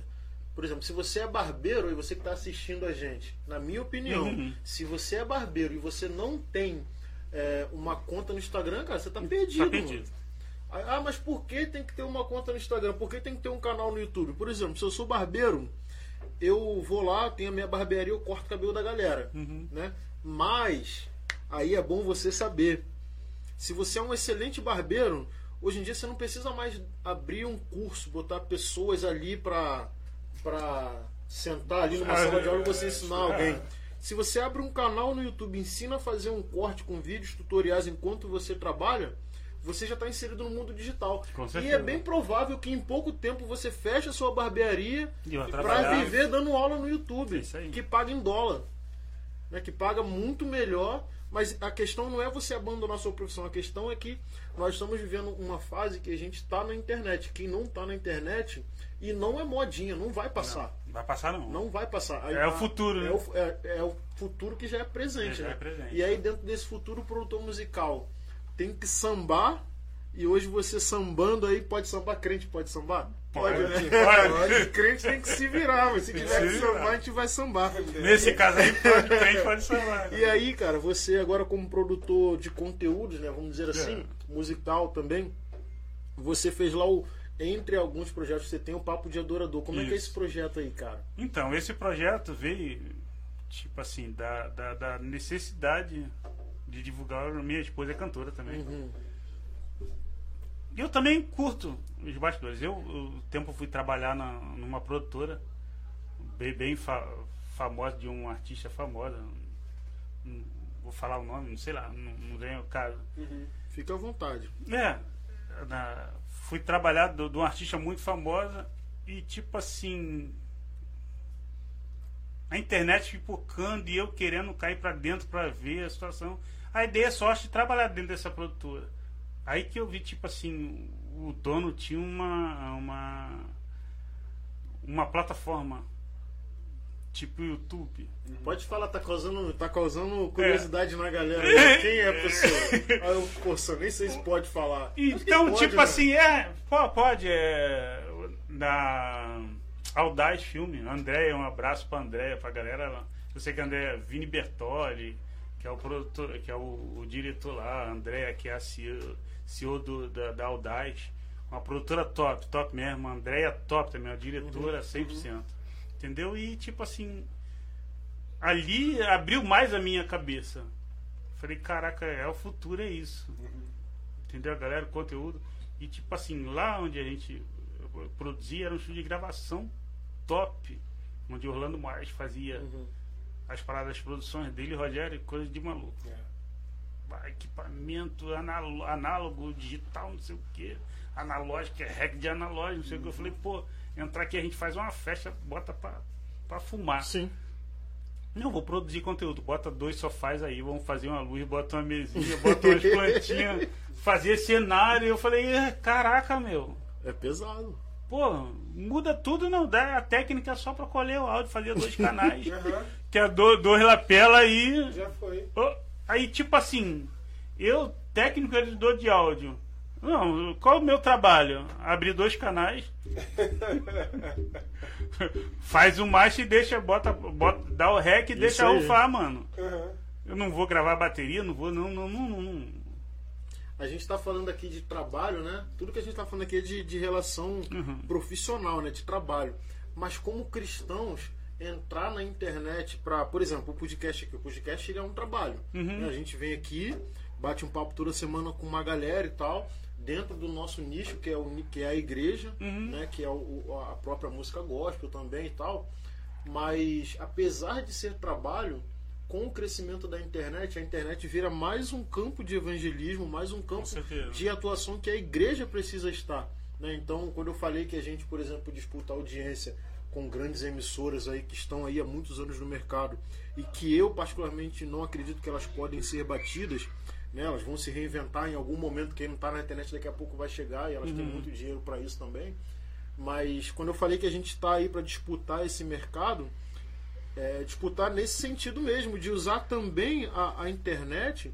Por exemplo, se você é barbeiro e você que está assistindo a gente, na minha opinião, Uhum. se você é barbeiro e você não tem é, uma conta no Instagram, cara, você tá perdido. Tá perdido. mano. Ah, mas por que tem que ter uma conta no Instagram? Por que tem que ter um canal no YouTube? Por exemplo, se eu sou barbeiro, eu vou lá, tenho a minha barbearia, eu corto o cabelo da galera, Uhum. né? Mas aí é bom você saber. Se você é um excelente barbeiro, hoje em dia você não precisa mais abrir um curso, botar pessoas ali pra para sentar ali numa sala de aula e você ensinar é. alguém. Se você abre um canal no YouTube, ensina a fazer um corte com vídeos tutoriais enquanto você trabalha, você já está inserido no mundo digital. E é bem provável que em pouco tempo você feche a sua barbearia para viver dando aula no YouTube, Isso aí. que paga em dólar. né, que paga muito melhor, mas a questão não é você abandonar a sua profissão, a questão é que nós estamos vivendo uma fase que a gente está na internet. Quem não está na internet e não é modinha, não vai passar. Não, vai passar não. Não vai passar. É o futuro, é né? O, é, é, o futuro que já é presente, É, já né? é presente. E aí dentro desse futuro o produtor musical tem que sambar e hoje você sambando aí pode sambar crente, pode sambar? Pode, né? pode. [laughs] crente tem que se virar, mas se tiver que sambar, a gente vai sambar. Nesse caso aí, pode, crente pode salvar. E aí, cara, você agora como produtor de conteúdos, né, vamos dizer assim, É. musical também, você fez lá o entre alguns projetos você tem o Papo de Adorador. Como é que é Isso. esse projeto aí, cara? Então, esse projeto veio, tipo assim, da, da, da necessidade de divulgar. Minha esposa é cantora também. Uhum. Eu também curto os bastidores. Eu, o tempo eu fui trabalhar na, numa produtora bem, bem fa- famosa, de um artista famosa. Não Vou falar o nome, não sei lá, não, não vem o caso. Fica à vontade. É, na- fui trabalhar de uma artista muito famosa e tipo assim. A internet pipocando e eu querendo cair pra dentro pra ver a situação. A ideia é só de trabalhar dentro dessa produtora. Aí que eu vi, tipo assim, o dono tinha uma. uma, uma plataforma. Tipo YouTube. Pode falar, tá causando, tá causando curiosidade na galera. É. né? Quem é a pessoa? [laughs] Ah, eu, poxa, nem sei se pode falar. Então, pode, tipo né? assim, é. Pode, é. Da Audaz Filme, Andréia, um abraço pra Andréia, pra galera lá. Eu sei que a Andréia Vini Bertoli, que é o produtor, que é o, o diretor lá, a Andréia, que é a CEO, CEO do, da, da Audaz. Uma produtora top, top mesmo. A Andréia top também, a diretora 100%. Entendeu? E tipo assim, ali abriu mais a minha cabeça. Falei, caraca, é o futuro, é isso. Entendeu, galera? O conteúdo. E tipo assim, lá onde a gente produzia era um estúdio de gravação top. Onde Orlando Moraes fazia Uhum. As paradas, as produções dele, Rogério, coisa de maluco. Ah, Equipamento análogo, digital, não sei o que. Analógico, é hack de analógico, não sei o que. Eu falei, pô, entrar aqui a gente faz uma festa, bota pra, pra fumar. Sim. Não, vou produzir conteúdo. Bota dois sofás aí, vamos fazer uma luz, bota uma mesinha, bota umas plantinhas, [laughs] fazer cenário. Eu falei, "É, caraca, meu. É pesado. Pô, muda tudo, não dá. A técnica é só pra colher o áudio, fazer dois canais. [laughs] que é do- dois lapela aí. já foi. Aí, tipo assim, eu, técnico editor de áudio. Não, qual é o meu trabalho? Abrir dois canais. [laughs] Faz o master e deixa, bota, bota, dá o rec e deixa aí. rufar, mano. Aham. Eu não vou gravar bateria, não vou, não, não, não, não. A gente tá falando aqui de trabalho, né? Tudo que a gente tá falando aqui é de, de relação profissional, né? De trabalho. Mas como cristãos, entrar na internet para, por exemplo, o podcast aqui. O podcast ele é um trabalho. né? A gente vem aqui, bate um papo toda semana com uma galera e tal, dentro do nosso nicho, que é, o, que é a igreja, né? Que é o, a própria música gospel também e tal. Mas apesar de ser trabalho, com o crescimento da internet, a internet vira mais um campo de evangelismo, mais um campo de atuação que a igreja precisa estar. né? Então, quando eu falei que a gente, por exemplo, disputa audiência com grandes emissoras aí que estão aí há muitos anos no mercado e que eu particularmente não acredito que elas podem ser batidas, né? elas vão se reinventar em algum momento. Quem não está na internet daqui a pouco vai chegar e elas têm muito dinheiro para isso também. Mas quando eu falei que a gente está aí para disputar esse mercado, é, disputar nesse sentido mesmo, de usar também a, a internet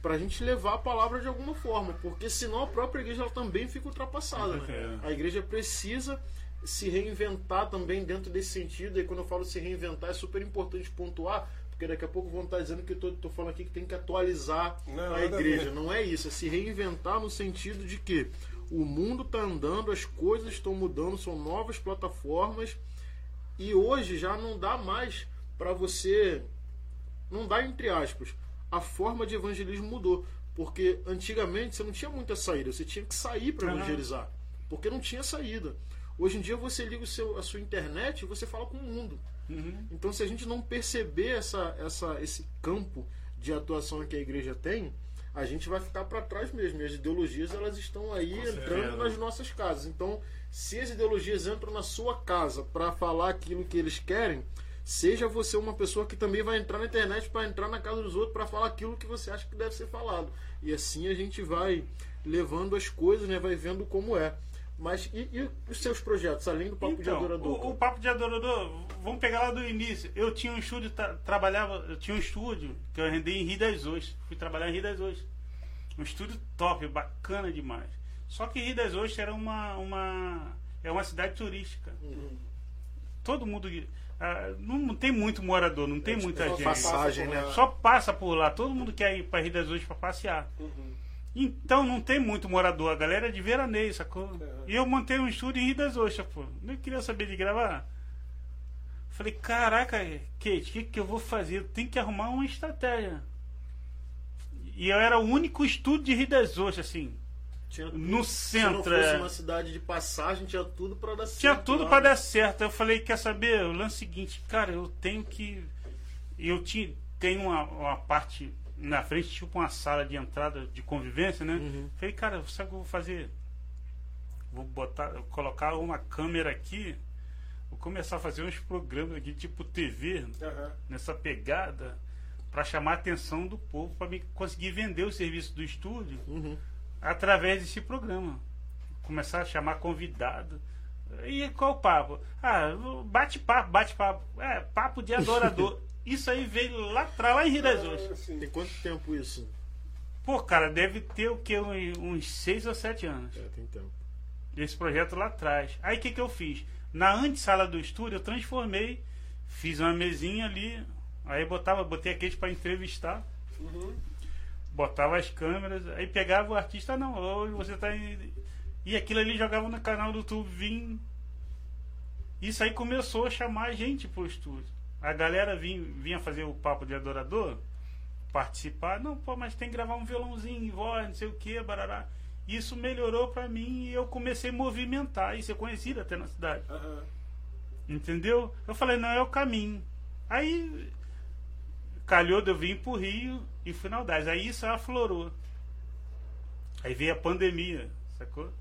para a gente levar a palavra de alguma forma, porque senão a própria igreja também fica ultrapassada. Né? certeza. A igreja precisa se reinventar também dentro desse sentido, e quando eu falo se reinventar é super importante pontuar, porque daqui a pouco vão estar dizendo que eu estou falando aqui que tem que atualizar Não, a igreja. Não é isso, é se reinventar no sentido de que o mundo está andando, as coisas estão mudando, são novas plataformas e hoje já não dá mais para você. Não dá entre aspas. A forma de evangelismo mudou. Porque antigamente você não tinha muita saída, você tinha que sair para evangelizar. Porque não tinha saída. Hoje em dia você liga o seu, a sua internet e você fala com o mundo. Então se a gente não perceber essa, essa, esse campo de atuação que a igreja tem, a gente vai ficar para trás mesmo. E as ideologias elas estão aí entrando certeza. nas nossas casas. Então, se as ideologias entram na sua casa para falar aquilo que eles querem, seja você uma pessoa que também vai entrar na internet para entrar na casa dos outros para falar aquilo que você acha que deve ser falado. E assim a gente vai levando as coisas, né? Vai vendo como é. Mas e, e os seus projetos, além do Papo então, de Adorador? O, o, Papo de Adorador, vamos pegar lá do início. Eu tinha um estúdio, tra trabalhava, eu tinha um estúdio que eu arrendei em Rio das Ostras. Fui trabalhar em Rio das Ostras. Um estúdio top, bacana demais. Só que Rio das Ostras era uma, uma, é uma cidade turística. Uhum. Todo mundo. Ah, não tem muito morador, não tem é, tipo, muita gente. Passagem, né? Só passa por lá. Todo mundo quer ir para Rio das Ostras para passear. Uhum. Então não tem muito morador, a galera é de veraneio, sacou? E eu montei um estúdio em Rio das Ostras, pô. Nem queria saber de gravar. Falei, caraca, Kate, o que, que eu vou fazer? Tem que arrumar uma estratégia. E eu era o único estúdio de Rio das Ostras, assim. Tinha no centro. Se não fosse é. uma cidade de passagem, tinha tudo para dar certo. Tinha tudo para dar certo. Eu falei, quer saber? O lance seguinte, cara, eu tenho que. Eu tinha, tenho uma, uma parte na frente, tipo uma sala de entrada de convivência, né? Uhum. Falei, cara, sabe o que eu vou fazer? Vou botar, colocar uma câmera aqui, vou começar a fazer uns programas aqui, tipo TV, uhum. nessa pegada, para chamar a atenção do povo, para me conseguir vender o serviço do estúdio uhum. através desse programa. Começar a chamar convidado. E qual o papo? Ah, bate-papo, bate-papo. É, papo de adorador. [laughs] Isso aí veio lá atrás, lá em Rio das Ostras. Tem quanto tempo isso? Pô, cara, deve ter o que? Uns 6 ou 7 anos. É, tem tempo. Esse projeto lá atrás. Aí o que, que eu fiz? Na antessala do estúdio, eu transformei, fiz uma mesinha ali, aí botava, botei a Kate para entrevistar. Uhum. Botava as câmeras, aí pegava o artista, não, hoje você tá em... E aquilo ali jogava no canal do YouTube, vim. Isso aí começou a chamar a gente pro estúdio a galera vinha, vinha fazer o papo de adorador, participar, não, pô, mas tem que gravar um violãozinho em voz, não sei o que, barará. Isso melhorou para mim e eu comecei a movimentar e ser conhecido até na cidade. Uhum. Entendeu? Eu falei, não, é o caminho. Aí calhou de eu vir pro Rio e fui na Audaz. Aí isso aflorou. Aí veio a pandemia, sacou?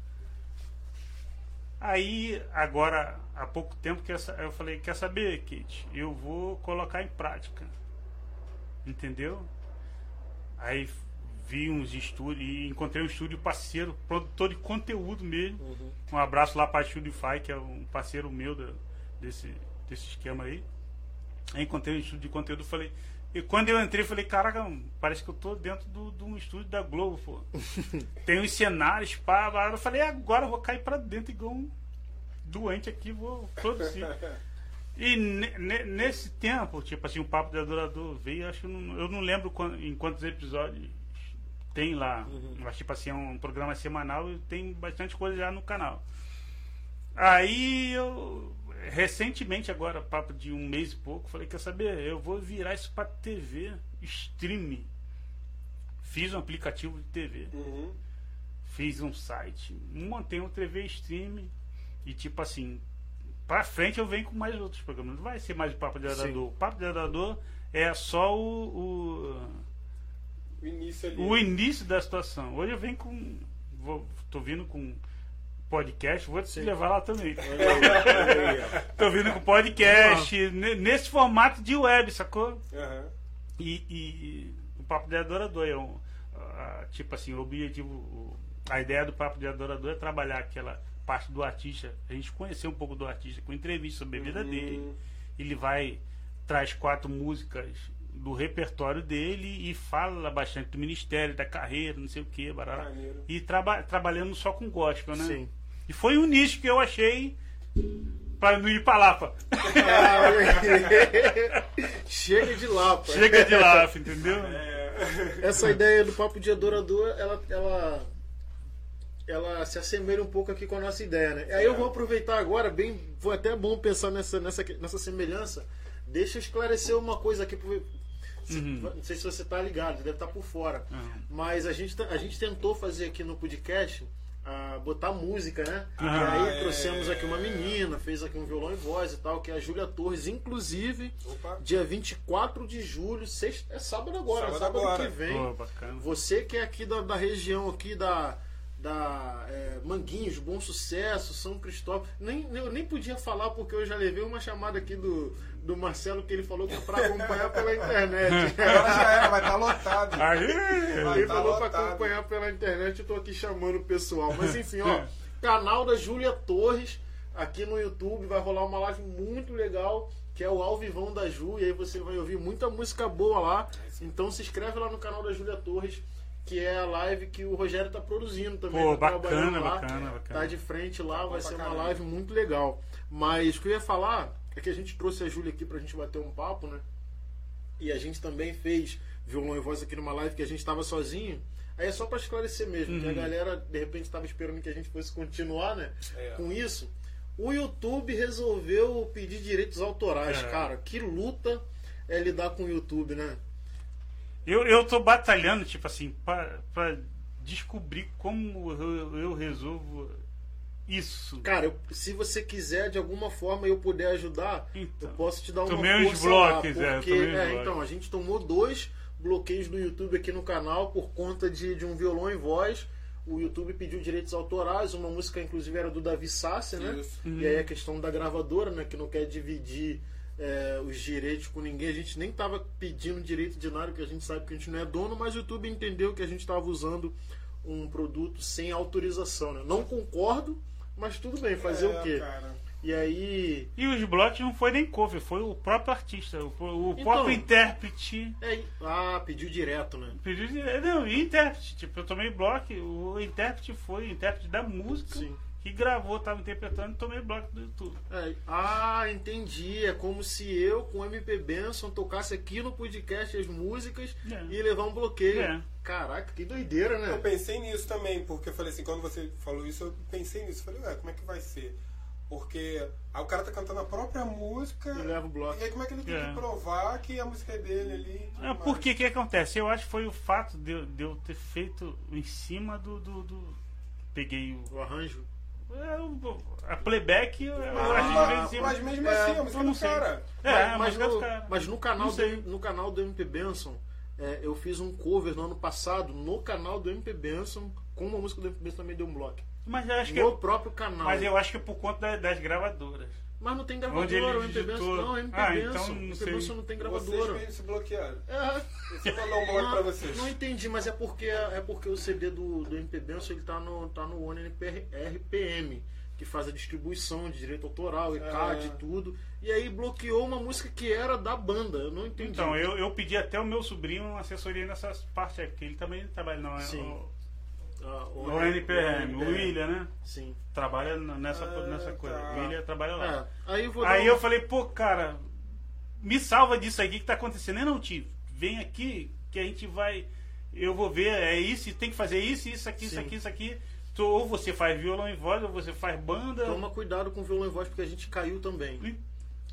Aí, agora, há pouco tempo, que eu falei, quer saber, Kate? Eu vou colocar em prática. Entendeu? Aí vi uns estúdios e encontrei um estúdio parceiro, produtor de conteúdo mesmo. Uhum. Um abraço lá para a Studify, que é um parceiro meu da, desse, desse esquema aí. Aí encontrei um estúdio de conteúdo falei. E quando eu entrei, falei, caraca, parece que eu tô dentro de um estúdio da Globo, pô. [laughs] Tem os cenários, pá. Eu falei, agora eu vou cair pra dentro igual um doente aqui, vou produzir. E nesse tempo, tipo assim, o Papo de Adorador veio, acho não, eu não lembro em quantos episódios tem lá. Uhum. Mas tipo assim, é um programa semanal e tem bastante coisa já no canal. Aí eu recentemente agora, papo de um mês e pouco, falei, quer saber, eu vou virar isso para TV, stream. Fiz um aplicativo de TV. Uhum. Fiz um site, montei um TV stream e tipo assim, pra frente eu venho com mais outros programas. Não vai ser mais o Papo de Arador. O Papo de Arador é só o, o, o, início ali. o início da situação. Hoje eu venho com. Vou, tô vindo com podcast, vou te Sim. levar lá também. [laughs] tô vindo com podcast, nesse formato de web, sacou? Uhum. E, e, o Papo de Adorador é um. tipo assim, o objetivo. A ideia do Papo de Adorador é trabalhar aquela parte do artista, a gente conhecer um pouco do artista com entrevista sobre a vida uhum. dele. Ele vai, traz quatro músicas do repertório dele e fala bastante do ministério, da carreira, não sei o que, barará. E traba trabalhando só com gospel, né? Sim. E foi um nicho que eu achei para não ir para Lapa. [laughs] Chega de Lapa. Chega de Lapa, entendeu? É. Essa ideia do papo de adorador, ela, ela ela se assemelha um pouco aqui com a nossa ideia, né? Aí eu vou aproveitar agora, bem, foi até bom pensar nessa, nessa, nessa semelhança. Deixa eu esclarecer uma coisa aqui. Uhum. Não sei se você está ligado, deve estar tá por fora. Uhum. Mas a gente, tá, a gente tentou fazer aqui no podcast uh, botar música, né? e aí é... trouxemos aqui uma menina, fez aqui um violão e voz e tal, que é a Júlia Torres. Inclusive, Opa. dia 24 de julho, sexta, é sábado agora, sábado, sábado agora. que vem. Oh, você que é aqui da, da região aqui da da é, Manguinhos, Bom Sucesso, São Cristóvão. Nem, eu nem podia falar porque eu já levei uma chamada aqui do, do Marcelo que ele falou que é pra acompanhar pela internet. [laughs] Agora já era, vai estar lotado. [laughs] Aí, Vai Ele tá falou pra lotado. acompanhar pela internet, eu tô aqui chamando o pessoal. Mas enfim, ó, [laughs] canal da Júlia Torres aqui no YouTube, vai rolar uma live muito legal, que é o Alvivão da Ju, e aí você vai ouvir muita música boa lá. Então se inscreve lá no canal da Júlia Torres, que é a live que o Rogério tá produzindo também. Pô, tá trabalhando bacana, lá, bacana, bacana. Tá de frente lá, bom vai ser uma live muito legal. Mas o que eu ia falar é que a gente trouxe a Júlia aqui pra gente bater um papo, né? E a gente também fez violão e voz aqui numa live que a gente estava sozinho. Aí é só para esclarecer mesmo, que a galera de repente estava esperando que a gente fosse continuar, né? É. Com isso. O YouTube resolveu pedir direitos autorais, É. cara. Que luta é lidar com o YouTube, né? Eu, eu tô batalhando, tipo assim, pra, pra descobrir como eu, eu resolvo isso. Cara, eu- se você quiser de alguma forma eu puder ajudar, Então. eu posso te dar uma Tomei uns força lá, blocos, é, porque, tomei uns é, blocos. então, a gente tomou dois bloqueios do YouTube aqui no canal por conta de, de um violão em voz. O YouTube pediu direitos autorais, uma música inclusive era do Davi Sassi, né? Isso. E aí a questão da gravadora, né, que não quer dividir é, os direitos com ninguém. A gente nem tava pedindo direito de nada, porque a gente sabe que a gente não é dono, mas o YouTube entendeu que a gente estava usando um produto sem autorização, né? Não concordo, mas tudo bem, fazer É, o quê? cara. E aí. E os blocos não foi nem cover, foi o próprio artista, o, o Então. próprio intérprete. é, ah, pediu direto, né? Pediu de- Não, e intérprete. Tipo, eu tomei bloco, o intérprete foi o intérprete da música Sim. Que gravou, tava interpretando e tomei bloco do YouTube. É, ah, entendi. É como se eu, com o MP Benson, tocasse aqui no podcast as músicas É. e levar um bloqueio. É. Caraca, que doideira, né? Eu pensei nisso também, porque eu falei assim, quando você falou isso, eu pensei nisso. Falei, ué, como é que vai ser? Porque aí o cara tá cantando a própria música. E leva o bloco. E aí como é que ele tem É. que provar que a música é dele ali? É, mais? porque o que acontece? Eu acho que foi o fato de, eu- de eu ter feito em cima do. do, do- peguei o, O arranjo. É, o- a playback, eu, eu Ah, acho que em cima. mas mesmo É, assim, a música eu não do sei. cara. É, mas, mas, no, cara, mas no canal do, no canal do MP Benson, é, eu fiz um cover no ano passado, no canal do MP Benson, com uma música do MP Benson também deu um bloco. Mas eu acho que. No próprio canal. Mas eu acho que é por conta da- das gravadoras. Mas não tem gravadora, o MP Benson. Não, o MP Ah, Benson. então o não MP. Benson não tem Vocês gravadora. mesmo se bloquearam. É, mandou um bloco pra vocês. Não entendi, mas é porque é porque o CD do, do MP Benson ele tá no, tá no One RPM, que faz a distribuição de direito autoral, ECAD É. e tudo. E aí bloqueou uma música que era da banda. Eu não entendi. Então, eu, eu pedi até o meu sobrinho uma assessoria nessa parte aí, porque ele também trabalha não, é Sim. o, Ah, o NPM, o William, né? Sim. Trabalha nessa, Ah, nessa coisa. tá. O William trabalha lá. É, aí eu Aí uma- eu falei, pô, cara, me salva disso aqui que tá acontecendo. Não, não, tio, vem aqui que a gente vai. Eu vou ver, é isso, tem que fazer isso, isso aqui, isso Sim. aqui, isso aqui. Ou você faz violão e voz, ou você faz banda. Toma cuidado com o violão e voz, porque a gente caiu também. E-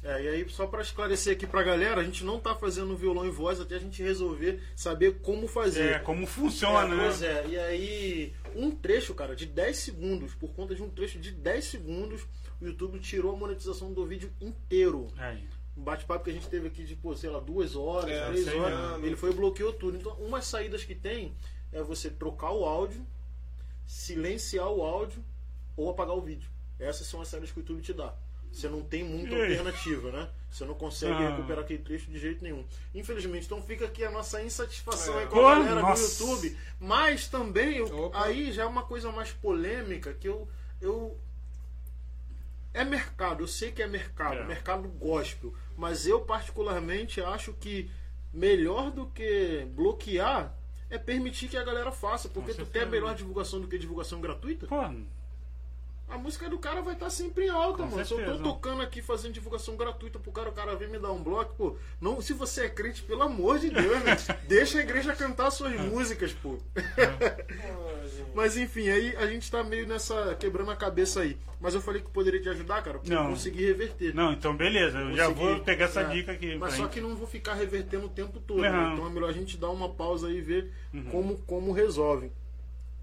É, e aí, só para esclarecer aqui pra galera, a gente não tá fazendo violão e voz até a gente resolver saber como fazer. É, como funciona, É, né? Pois é, e aí, um trecho, cara, de 10 segundos, por conta de um trecho de 10 segundos, o YouTube tirou a monetização do vídeo inteiro. Aí. Um bate-papo que a gente teve aqui de, pô, sei lá, duas horas, É, três horas. Ele foi e bloqueou tudo. Então, umas saídas que tem é você trocar o áudio, silenciar o áudio ou apagar o vídeo. Essas são as saídas que o YouTube te dá. Você não tem muita alternativa, né? Você não consegue Ah. recuperar aquele trecho de jeito nenhum. Infelizmente, então fica aqui a nossa insatisfação É. aí com a galera nossa. do YouTube. Mas também, eu- aí já é uma coisa mais polêmica que eu. eu é mercado, eu sei que é mercado, É. mercado gospel, mas eu particularmente acho que melhor do que bloquear é permitir que a galera faça, porque tu quer melhor divulgação do que divulgação gratuita? Pô, A música do cara vai estar sempre em alta, Com mano. Se eu tô certeza. tocando aqui fazendo divulgação gratuita pro cara, o cara vem me dar um bloco, pô. Não, se você é crente, pelo amor de Deus, né? [laughs] Deixa a igreja cantar suas músicas, pô. Gente. [laughs] Mas enfim, aí a gente tá meio nessa. quebrando a cabeça aí. Mas eu falei que poderia te ajudar, cara, porque Não. eu consegui reverter. não, então beleza, eu já Consegui. vou pegar essa É, dica aqui. Mas só gente. que não vou ficar revertendo o tempo todo. Né? Então é melhor a gente dar uma pausa aí e ver Uhum. como, como resolve.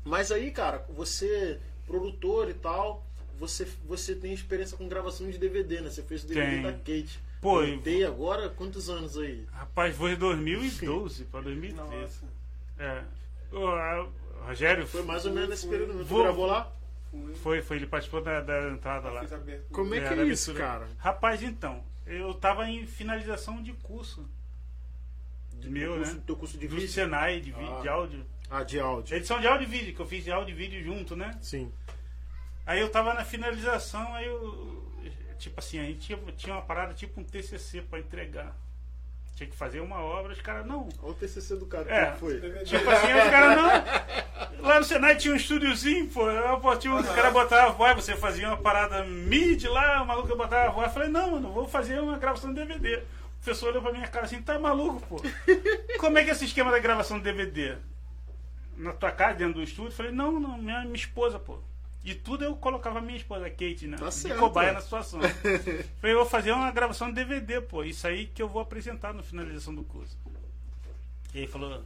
Mas aí, cara, você, produtor e tal, você, você tem experiência com gravação de DVD, né? Você fez o DVD Tem. da Kate. Pô, eu agora quantos anos aí? Rapaz, foi de 2012 para 2013. Nossa. É. O, a- Rogério Foi mais ou menos nesse período. Vou- gravou lá? Foi, foi, ele participou da, da entrada lá. Como é que é isso, cara? Rapaz, então, eu tava em finalização de curso. meu, curso, né? Teu curso de Do vídeo? Senai, de, Ah. de áudio. Ah, de áudio. Edição de áudio e vídeo, que eu fiz de áudio e vídeo junto, né? Sim. Aí eu tava na finalização, aí eu. Tipo assim, a gente tinha, tinha uma parada tipo um TCC pra entregar. Tinha que fazer uma obra, os caras, não. Olha o TCC do cara. É. Como foi? Tipo assim, os caras não. Lá no Senai tinha um estúdiozinho, pô. Tinha um, o cara botava a voz, você fazia uma parada mid lá, o maluco botava a voz. Eu falei, não, mano, vou fazer uma gravação de DVD. O professor olhou pra minha cara assim, tá maluco, pô. Como é que é esse esquema da gravação de DVD? Na tua casa, dentro do estúdio? Eu falei, não, não, minha, minha esposa, pô. E tudo eu colocava minha esposa, a Kate, né? Tá de certo, cobaia é. na situação. [laughs] Falei, eu vou fazer uma gravação de DVD, pô. Isso aí que eu vou apresentar na finalização do curso. E aí falou,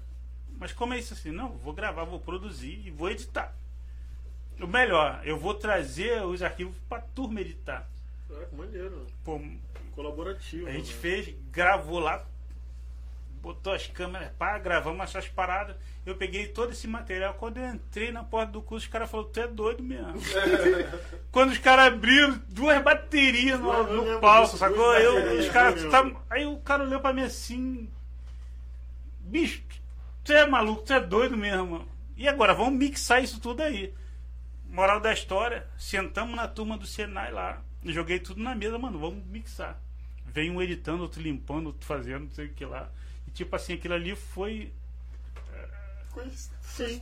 mas como é isso assim? Não, vou gravar, vou produzir e vou editar. O melhor, eu vou trazer os arquivos pra turma editar. Ah, que maneiro. Pô, Colaborativo. a gente né? fez, gravou lá, botou as câmeras, pá, gravamos essas paradas. Eu peguei todo esse material. Quando eu entrei na porta do curso, os caras falaram, tu é doido mesmo. [laughs] Quando os caras abriram duas baterias no, no palco, sacou? Eu, os caras, tá- aí o cara olhou pra mim assim, bicho, tu é maluco, tu é doido mesmo. E agora, vamos mixar isso tudo aí. Moral da história, sentamos na turma do Senai lá, joguei tudo na mesa, mano, vamos mixar. Vem um editando, outro limpando, outro fazendo, não sei o que lá. Tipo assim, aquilo ali foi Custo, Sim.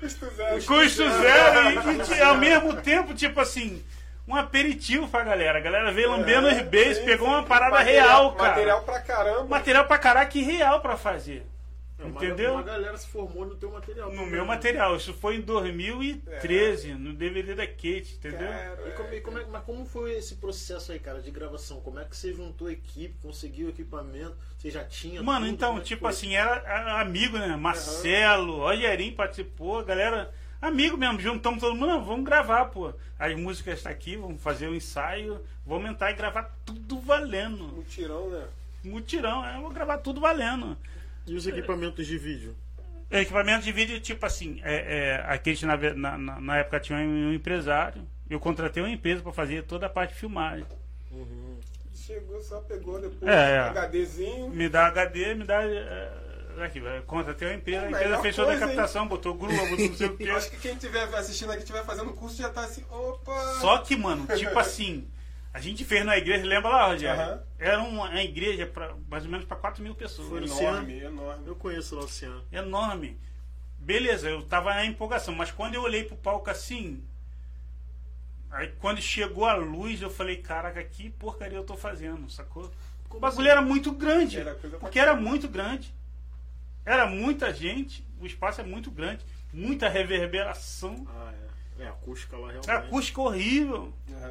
custo zero. custo zero e, e ao mesmo tempo, tipo assim, um aperitivo pra galera. A galera veio lambendo os beijos, pegou uma parada Material- real, cara. Material pra caramba. Material pra caraca e real pra fazer. É, uma- Entendeu? Uma galera se formou no teu material. No também, meu material. Isso foi em 2013, no DVD da Kate, entendeu? Cara, E como, e como é- mas como foi esse processo aí, cara, de gravação? Como é que você juntou a equipe, conseguiu equipamento? Você já tinha. Mano, tudo? então, é tipo assim, era era amigo, né? Marcelo, Rogerinho participou, a galera. Amigo mesmo, juntamos todo mundo, vamos gravar, pô. As músicas tá aqui, vamos fazer o ensaio, vamos entrar e gravar tudo valendo. Mutirão, né? Mutirão, é, eu vou gravar tudo valendo. E os equipamentos de vídeo? Equipamento de vídeo, tipo assim, é, é, a Kate na, na, na- época tinha um empresário, eu contratei uma empresa pra fazer toda a parte de filmagem. Uhum. Chegou, só pegou depois É, é. HDzinho. Me dá HD, me dá. É, aqui, é, contratei uma empresa, a Pô, empresa melhor fez toda a coisa, hein? captação, botou grua, botou não sei o [laughs] quê. Eu acho que quem estiver assistindo aqui, estiver fazendo curso, já tá assim, opa! Só que, mano, tipo assim, a gente fez na igreja, lembra lá, Rogério? Aham. Era uma, uma igreja pra, mais ou menos para 4 mil pessoas. Foi no enorme, enorme. Eu conheço o Luciano. Enorme. Beleza, eu tava na empolgação, mas quando eu olhei pro palco assim. Aí quando chegou a luz, eu falei, caraca, que porcaria eu tô fazendo, sacou? O bagulho era muito grande. Era porque era muito grande. Era muita gente, o espaço é muito grande, muita reverberação. Ah, é. É, a acústica lá realmente. A acústica horrível. Aham.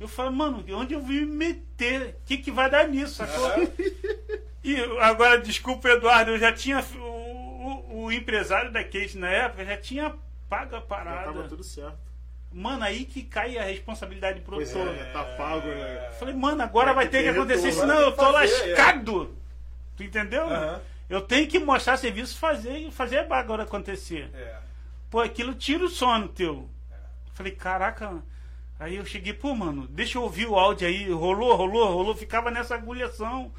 Eu falei, mano, onde eu vim me meter? O que, que vai dar nisso, sacou? Aham. E agora, desculpa, Eduardo, eu já tinha. O, o- o empresário da Kate na época já tinha pago a Já parada. tava tudo certo. Mano, aí que cai a responsabilidade pro Pois produtor. é, tá pago, né? Eu Falei, mano, agora Vai vai ter ter que que acontecer, retorno. senão eu tô fazer, é. lascado. Tu entendeu? Aham. Eu tenho que mostrar serviço fazer fazer agora acontecer. É. Pô, aquilo tira o sono teu. Falei, caraca. Aí eu cheguei, pô, mano, deixa eu ouvir o áudio aí. Rolou, rolou, rolou. Ficava nessa agulhação.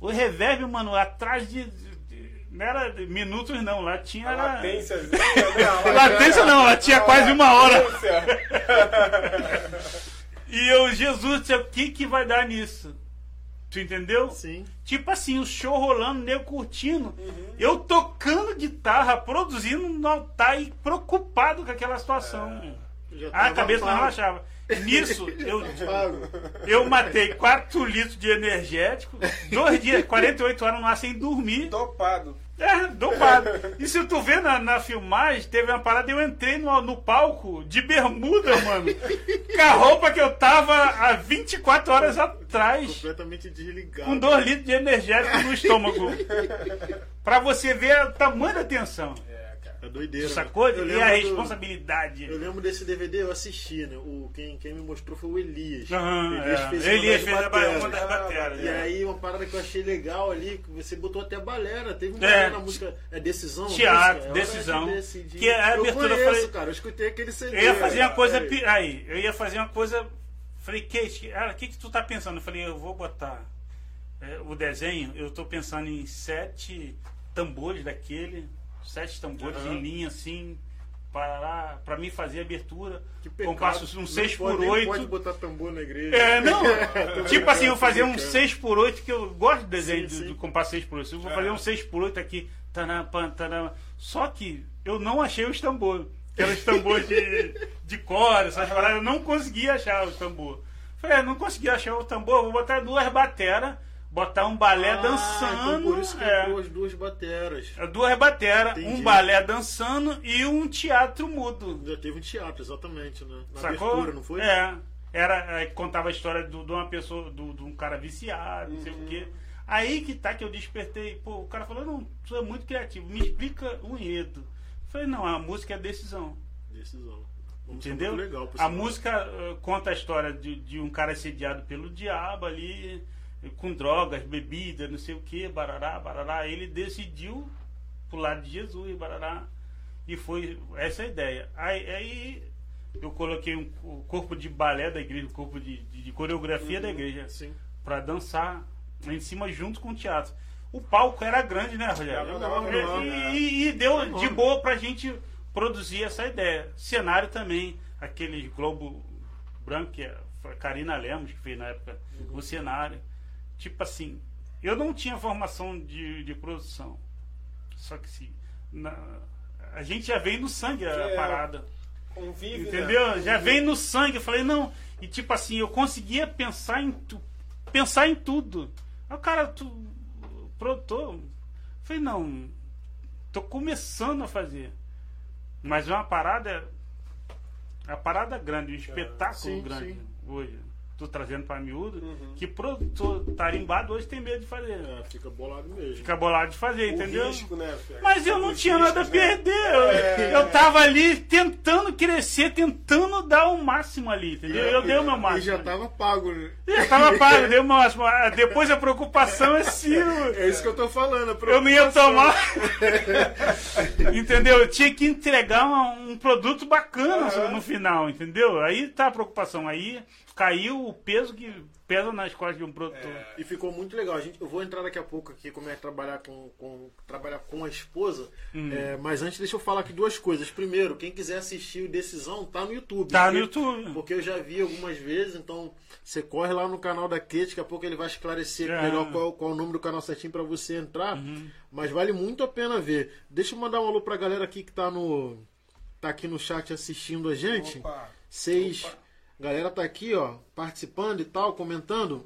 O reverb, mano, atrás de. de- não era de minutos, não. Lá tinha. A Era... latência, né? [laughs] Latência não, lá tinha quase uma hora. [laughs] E eu, Jesus, o que que vai dar nisso? Tu entendeu? Sim. Tipo assim, o show rolando, nego curtindo. Eu tocando guitarra, produzindo no altar e preocupado com aquela situação. Ah, a tava cabeça não relaxava. Nisso, [laughs] eu, eu matei 4 litros de energético, dois dias, 48 horas no ar sem dormir. Dopado. É, dopado. E se tu vê na, na filmagem, teve uma parada, eu entrei no, no palco de bermuda, mano. Com a roupa que eu tava há 24 horas atrás. Completamente desligado. Com 2 litros de energético no estômago. Pra você ver o tamanho da tensão. É. É doideira. Sacou? Eu E a do- responsabilidade. Eu lembro desse DVD, eu assisti, né? O, quem, quem me mostrou foi o Elias. Aham, Elias é. fez Elias uma fez das a uma bateras. das bateras. E é. aí, uma parada que eu achei legal ali, que você botou até balera. Teve um É. na música. É Decisão? a Teatro, música? É de Decisão. decidir. Que a eu abertura, eu conheço, falei- cara. Eu escutei aquele CD. Eu ia fazer uma coisa. Aí. Aí, eu ia fazer uma coisa. Falei, Kate, o que, que tu tá pensando? Eu falei, eu vou botar é, o desenho, eu tô pensando em sete tambores daquele, sete tambores Aham. em linha assim, para lá, pra mim fazer abertura. Que pecado. Compasso um Não 6 pode- por nem 8 pode botar tambor na igreja. É, não. [laughs] Tipo assim, eu fazer um brincando. 6x8, que eu gosto do desenho Sim, do, sim. do compasso 6x8. Eu vou É. fazer um 6x8 aqui. Taram, pam, taram. Só que eu não achei os tambores. Aqueles tambores de, [laughs] de corda, essas paradas. Eu não consegui achar os tambores. Falei, é, não consegui achar o tambor, vou botar duas bateras, botar um balé Ah, dançando. Então por isso que é, eu as duas bateras. duas bateras, Entendi. um balé dançando e um teatro mudo. Já teve um teatro, exatamente, né? Na Sacou? abertura, não foi? É. Era, é, contava a história do- de uma pessoa, do- de um cara viciado, não sei Uhum. o quê. Aí que tá que eu despertei. Pô, o cara falou, não, tu é muito criativo, me explica o enredo. Eu falei, não, a música é decisão. Decisão. Música Entendeu? legal, a música eh, conta a história de, de um cara assediado pelo diabo ali, com drogas, bebida, não sei o que, barará, barará. Ele decidiu pro lado de Jesus, barará. E foi essa a ideia. Aí, aí eu coloquei um, o corpo de balé da igreja, o corpo de, de- de coreografia da igreja, pra dançar em cima junto com o teatro. O palco era grande, né, Rogério? Era enorme, E- é. e, e deu de boa pra gente produzir essa ideia. Cenário também, aquele globo branco que é- foi a Karina Lemos que fez na época Uhum. o cenário. Tipo assim, eu não tinha formação de, de produção. Só que se na- a gente já vem no sangue a É. parada. Convive, Entendeu? Né? Já vem no sangue. Eu falei, não. E tipo assim, eu conseguia pensar em tu, pensar em tudo. Aí o cara, tu, produtor. Eu falei, não, tô começando a fazer. Mas é uma parada. A parada grande, um espetáculo sim, grande sim. hoje. Tô trazendo pra miúdo. Uhum. Que produtor tarimbado hoje tem medo de fazer. É, fica bolado mesmo. Fica bolado de fazer, O entendeu? risco, né? Mas eu não Os tinha nada a né? perder. Eu, É. eu tava ali tentando crescer, tentando dar o máximo ali, entendeu? Eu dei o meu E máximo. já tava pago, né? Já tava pago, dei o meu máximo. Ah, [laughs] Depois a preocupação é se É isso que eu tô falando. eu não ia tomar. [laughs] entendeu? Eu tinha que entregar uma- um produto bacana Aham. no final, entendeu? Aí tá a preocupação. Aí caiu o peso que pesa nas costas de um produtor. É. E ficou muito legal. A gente, eu vou entrar daqui a pouco aqui como é trabalhar com, com- trabalhar com a esposa. Hum. É, mas antes deixa eu falar aqui duas coisas. Primeiro, quem quiser assistir o Decisão tá no YouTube. Tá no Porque- YouTube. Porque eu já vi algumas vezes, então você corre lá no canal da Kate, daqui a pouco ele vai esclarecer É. melhor qual, qual o nome do canal certinho pra você entrar. Uhum. Mas vale muito a pena ver. Deixa eu mandar um alô pra galera aqui que tá no tá aqui no chat assistindo a gente. Opa. Vocês, Opa. Galera tá aqui, ó, participando e tal, comentando.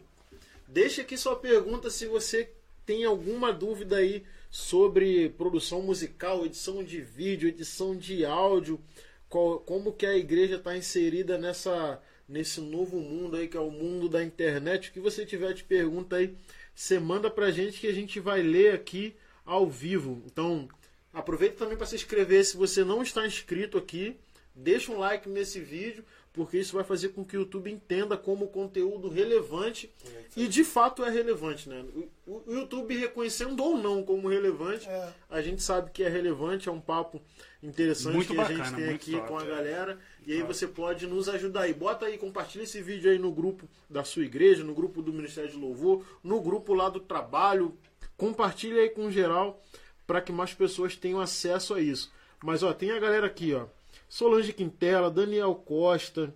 Deixa aqui sua pergunta se você tem alguma dúvida aí sobre produção musical, edição de vídeo, edição de áudio, qual- como que a igreja está inserida nessa nesse novo mundo aí que é o mundo da internet. O que você tiver de pergunta aí, você manda pra gente que a gente vai ler aqui ao vivo. Então, aproveita também para se inscrever se você não está inscrito aqui. Deixa um like nesse vídeo, porque isso vai fazer com que o YouTube entenda como conteúdo relevante e de fato é relevante, né? O, o YouTube reconhecendo ou não como relevante, É. a gente sabe que é relevante, é um papo interessante Muito que a bacana, gente tem aqui top, com a é. galera. E aí você pode nos ajudar aí. Bota aí, compartilha esse vídeo aí no grupo da sua igreja, no grupo do Ministério de Louvor, no grupo lá do trabalho. Compartilha aí com geral para que mais pessoas tenham acesso a isso. Mas ó, tem a galera aqui, ó. Solange Quintela, Daniel Costa,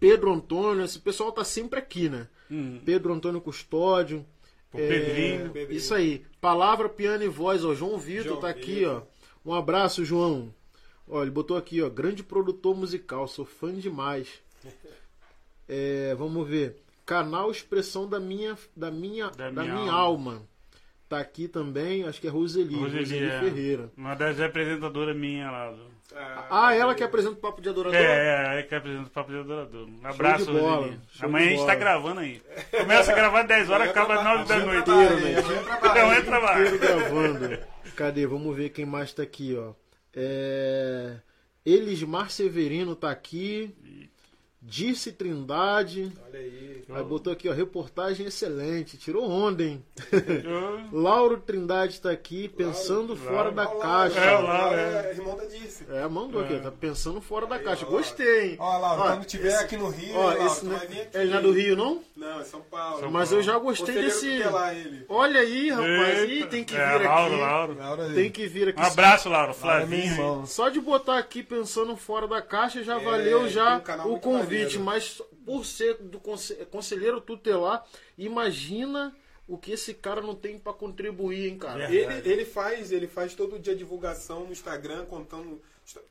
Pedro Antônio, esse pessoal tá sempre aqui, né? Hum. Pedro Antônio Custódio. O Pedrinho. Pedrinho. Isso aí. Palavra, piano e voz, ó. João Vitor João tá aqui, Vitor. ó. Um abraço, João. Ó, ele botou aqui, ó. Grande produtor musical, sou fã demais. [laughs] É, vamos ver. Canal Expressão da minha, da minha, da Da minha, minha alma. Tá aqui também, acho que é Roseli, Roseli, Roseli, é. Ferreira. Uma das apresentadoras minha lá. do- Ah, ela que apresenta o Papo de Adorador? É, é, é que apresenta o Papo de Adorador. Um abraço, de bola, Roseli. show Amanhã de a gente tá gravando aí. Começa a gravar 10 horas, acaba 9 da noite. Inteiro, né? Então é trabalho. Gravando. Cadê? Vamos ver quem mais tá aqui, ó. É... Elismar Severino tá aqui. Dirce Trindade. Olha aí. Aí botou aqui, ó, reportagem excelente. Tirou onda, hein? [laughs] [laughs] Lauro Trindade tá aqui, pensando Lauro, fora da Olha lá, caixa. É, o Lauro Lauro, é é. irmão da Dirce. É, mandou aqui, É. tá pensando fora da caixa. ó, Gostei, hein? Ó, Lauro, Ó, quando tiver esse- aqui no Rio, Ó, Lauro, esse aqui. é, ele não é do Rio, não? Não, é São Paulo. São Mas eu já gostei desse. ele. Olha aí, rapaz. Ih, tem que É, vir Lauro, aqui. Lauro. Lauro aí. Tem que vir aqui. Um abraço, Lauro. Lauro é Flavinho. Só de botar aqui pensando fora da caixa já É, valeu já o muito convite, mas por ser do conse- conselheiro tutelar, imagina o que esse cara não tem pra contribuir, hein, cara. É. Ele, ele faz, ele faz todo dia divulgação no Instagram, contando.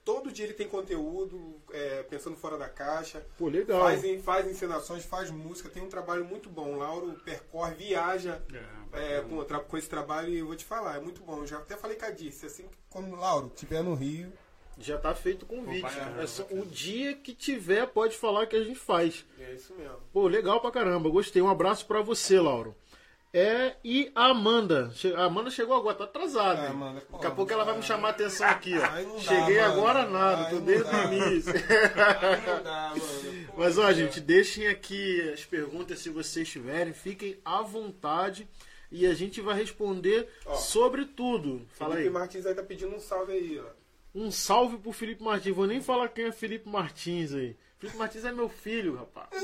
Todo dia ele tem conteúdo, é, pensando fora da caixa. Pô, legal. Faz, faz encenações, faz música, tem um trabalho muito bom. O Lauro percorre, viaja É, é, com, com esse trabalho e eu vou te falar, é muito bom. Eu já até falei com a Dirce, assim, que quando o Lauro estiver no Rio, Já tá feito o convite. É, É só- o dia que tiver, pode falar que a gente faz. é isso mesmo. Pô, legal pra caramba. Gostei. Um abraço pra você, Lauro. É, e a Amanda. A Amanda chegou agora, tá atrasada. Hein? Amanda, Daqui a pouco ela vai me chamar a atenção aqui, ó. Dá, Cheguei mano. agora nada, Aí tô desde o início. [laughs] Dá. [laughs] Pô, Mas ó, gente, deixem aqui as perguntas se vocês tiverem, fiquem à vontade e a gente vai responder Ó, sobre tudo. Fala Felipe aí. Martins aí tá pedindo um salve aí, ó. Um salve pro Felipe Martins. Vou nem falar quem é Felipe Martins aí. Felipe Martins é meu filho, rapaz. [laughs]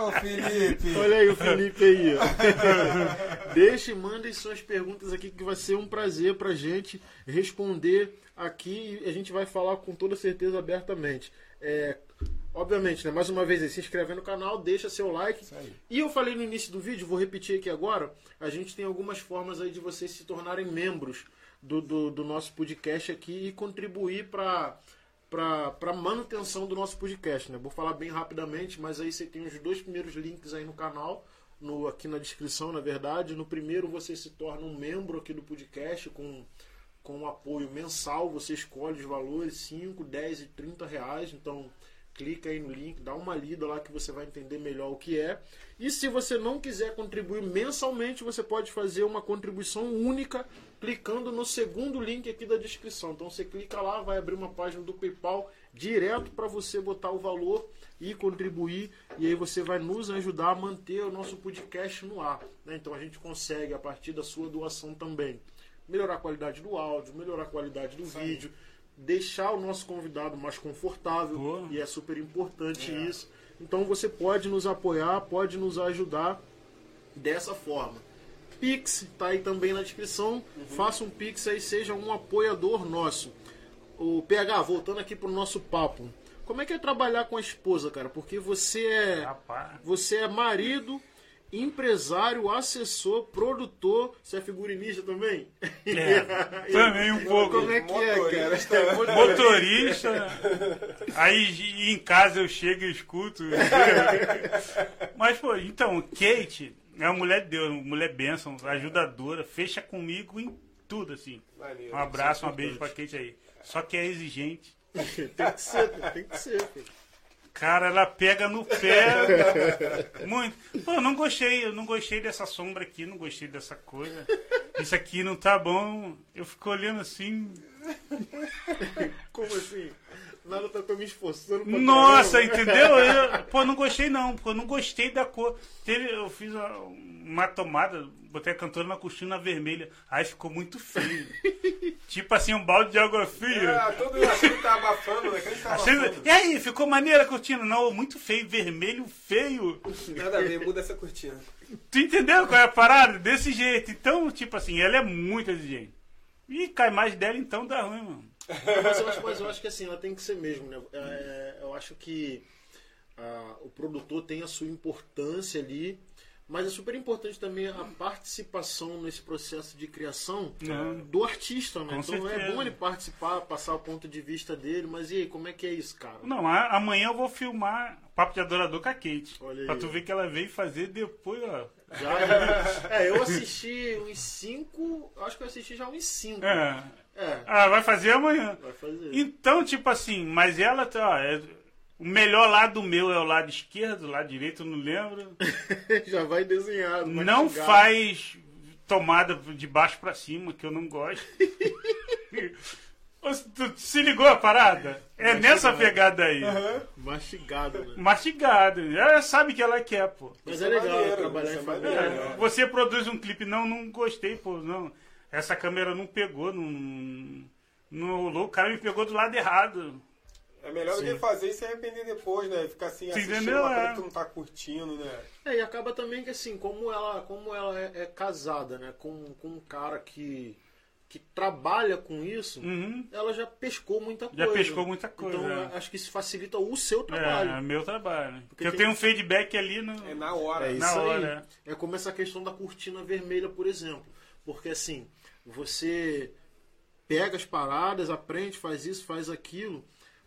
Ô, Felipe! Olha aí o Felipe aí, ó. [laughs] Deixe, mandem suas perguntas aqui que vai ser um prazer pra gente responder aqui e a gente vai falar com toda certeza abertamente. É, obviamente, né, mais uma vez aí, se inscreve no canal, deixa seu like. E eu falei no início do vídeo, vou repetir aqui agora, a gente tem algumas formas aí de vocês se tornarem membros do, do, do nosso podcast aqui e contribuir para para manutenção do nosso podcast, né? Vou falar bem rapidamente, mas aí você tem os dois primeiros links aí no canal, no, aqui na descrição, na verdade. No primeiro você se torna um membro aqui do podcast com, com um apoio mensal, você escolhe os valores 5, 10 e 30 reais, então clica aí no link, dá uma lida lá que você vai entender melhor o que é. E se você não quiser contribuir mensalmente, você pode fazer uma contribuição única clicando no segundo link aqui da descrição. Então você clica lá, vai abrir uma página do PayPal direto para você botar o valor e contribuir. E aí você vai nos ajudar a manter o nosso podcast no ar. né? Então a gente consegue, a partir da sua doação também, melhorar a qualidade do áudio, melhorar a qualidade do vídeo, deixar o nosso convidado mais confortável. Boa. E é super importante isso. Então você pode nos apoiar, pode nos ajudar dessa forma. Pix tá aí também na descrição. Faça um Pix aí, seja um apoiador nosso. O PH, voltando aqui pro nosso papo. Como é que é trabalhar com a esposa, cara? Porque você é Rapaz. você é marido, empresário, assessor, produtor. Você é figurinista também? É, [laughs] também um pouco. Como é que é, Motorista, cara? Motorista. Aí em casa eu chego e escuto. [laughs] Mas, pô, então, Kate é uma mulher de Deus, uma mulher bênção, ajudadora, fecha comigo em tudo, assim. Maneiro, Um abraço, um beijo pra Kate aí. Só que é exigente. [laughs] tem que ser, tem que ser. filho. Cara, ela pega no pé. [laughs] Muito. Pô, eu não gostei, eu não gostei dessa sombra aqui, não gostei dessa coisa. Isso aqui não tá bom. Eu fico olhando assim. Como assim? Nada tá tô me esforçando pra Nossa, caramba. entendeu? [laughs] Eu, pô, não gostei não, porque eu não gostei da cor. Teve, eu fiz uma, uma tomada, botei a cantora na cortina vermelha. Aí ficou muito feio. [laughs] tipo assim, um balde de água fria. Ah, todo mundo tá abafando, né? Tá Assim, abafando. e aí, ficou maneira a cortina? Não, muito feio, vermelho feio. Nada a ver, muda essa cortina. Tu entendeu qual é a parada? Desse jeito. Então, tipo assim, ela é muito exigente. E cai mais dela, então dá ruim, mano. Mas eu, acho, mas eu acho que assim, ela tem que ser mesmo, né? É, eu acho que ah, o produtor tem a sua importância ali, mas é super importante também a participação nesse processo de criação Não. do artista, né? Com então é certeza. bom ele participar, passar o ponto de vista dele, mas e aí, como é que é isso, cara? Não, a- amanhã eu vou filmar Papo de Adorador com a Kate. Olha aí. Pra tu ver que ela veio fazer depois, ó. Já, já- [laughs] é, eu assisti uns cinco, acho que eu assisti já uns cinco. É. É, Ah, vai fazer amanhã. vai fazer. Então, tipo assim, mas ela tá. ó, é- o melhor lado meu é o lado esquerdo, o lado direito não lembro. [laughs] já vai desenhado. Não mastigado. faz tomada de baixo pra cima, que eu não gosto. [laughs] Se ligou a parada? É nessa pegada aí. Mastigado, né? Mastigado. Ela sabe que ela quer, pô. Mas é é legal maneiro, trabalhar em é família. maneiro. é É, você produz um clipe, não, não gostei, pô, não. Essa câmera não pegou, não, não rolou. O cara me pegou do lado errado. É melhor do Sim. que fazer e se arrepender depois, né? Ficar assim, Você assistindo entendeu? uma coisa É. que tu não tá curtindo, né? É, e acaba também que assim, como ela, como ela é, é casada, né, com, com um cara que, que trabalha com isso, Uhum. ela já pescou muita Já coisa. pescou muita coisa, Então, é. acho que isso facilita o seu trabalho. É, meu trabalho. Porque eu tem- tenho um feedback ali no. É na hora. É isso Na aí. hora. É como essa questão da cortina vermelha, por exemplo. Porque assim, você pega as paradas, aprende, faz isso, faz aquilo,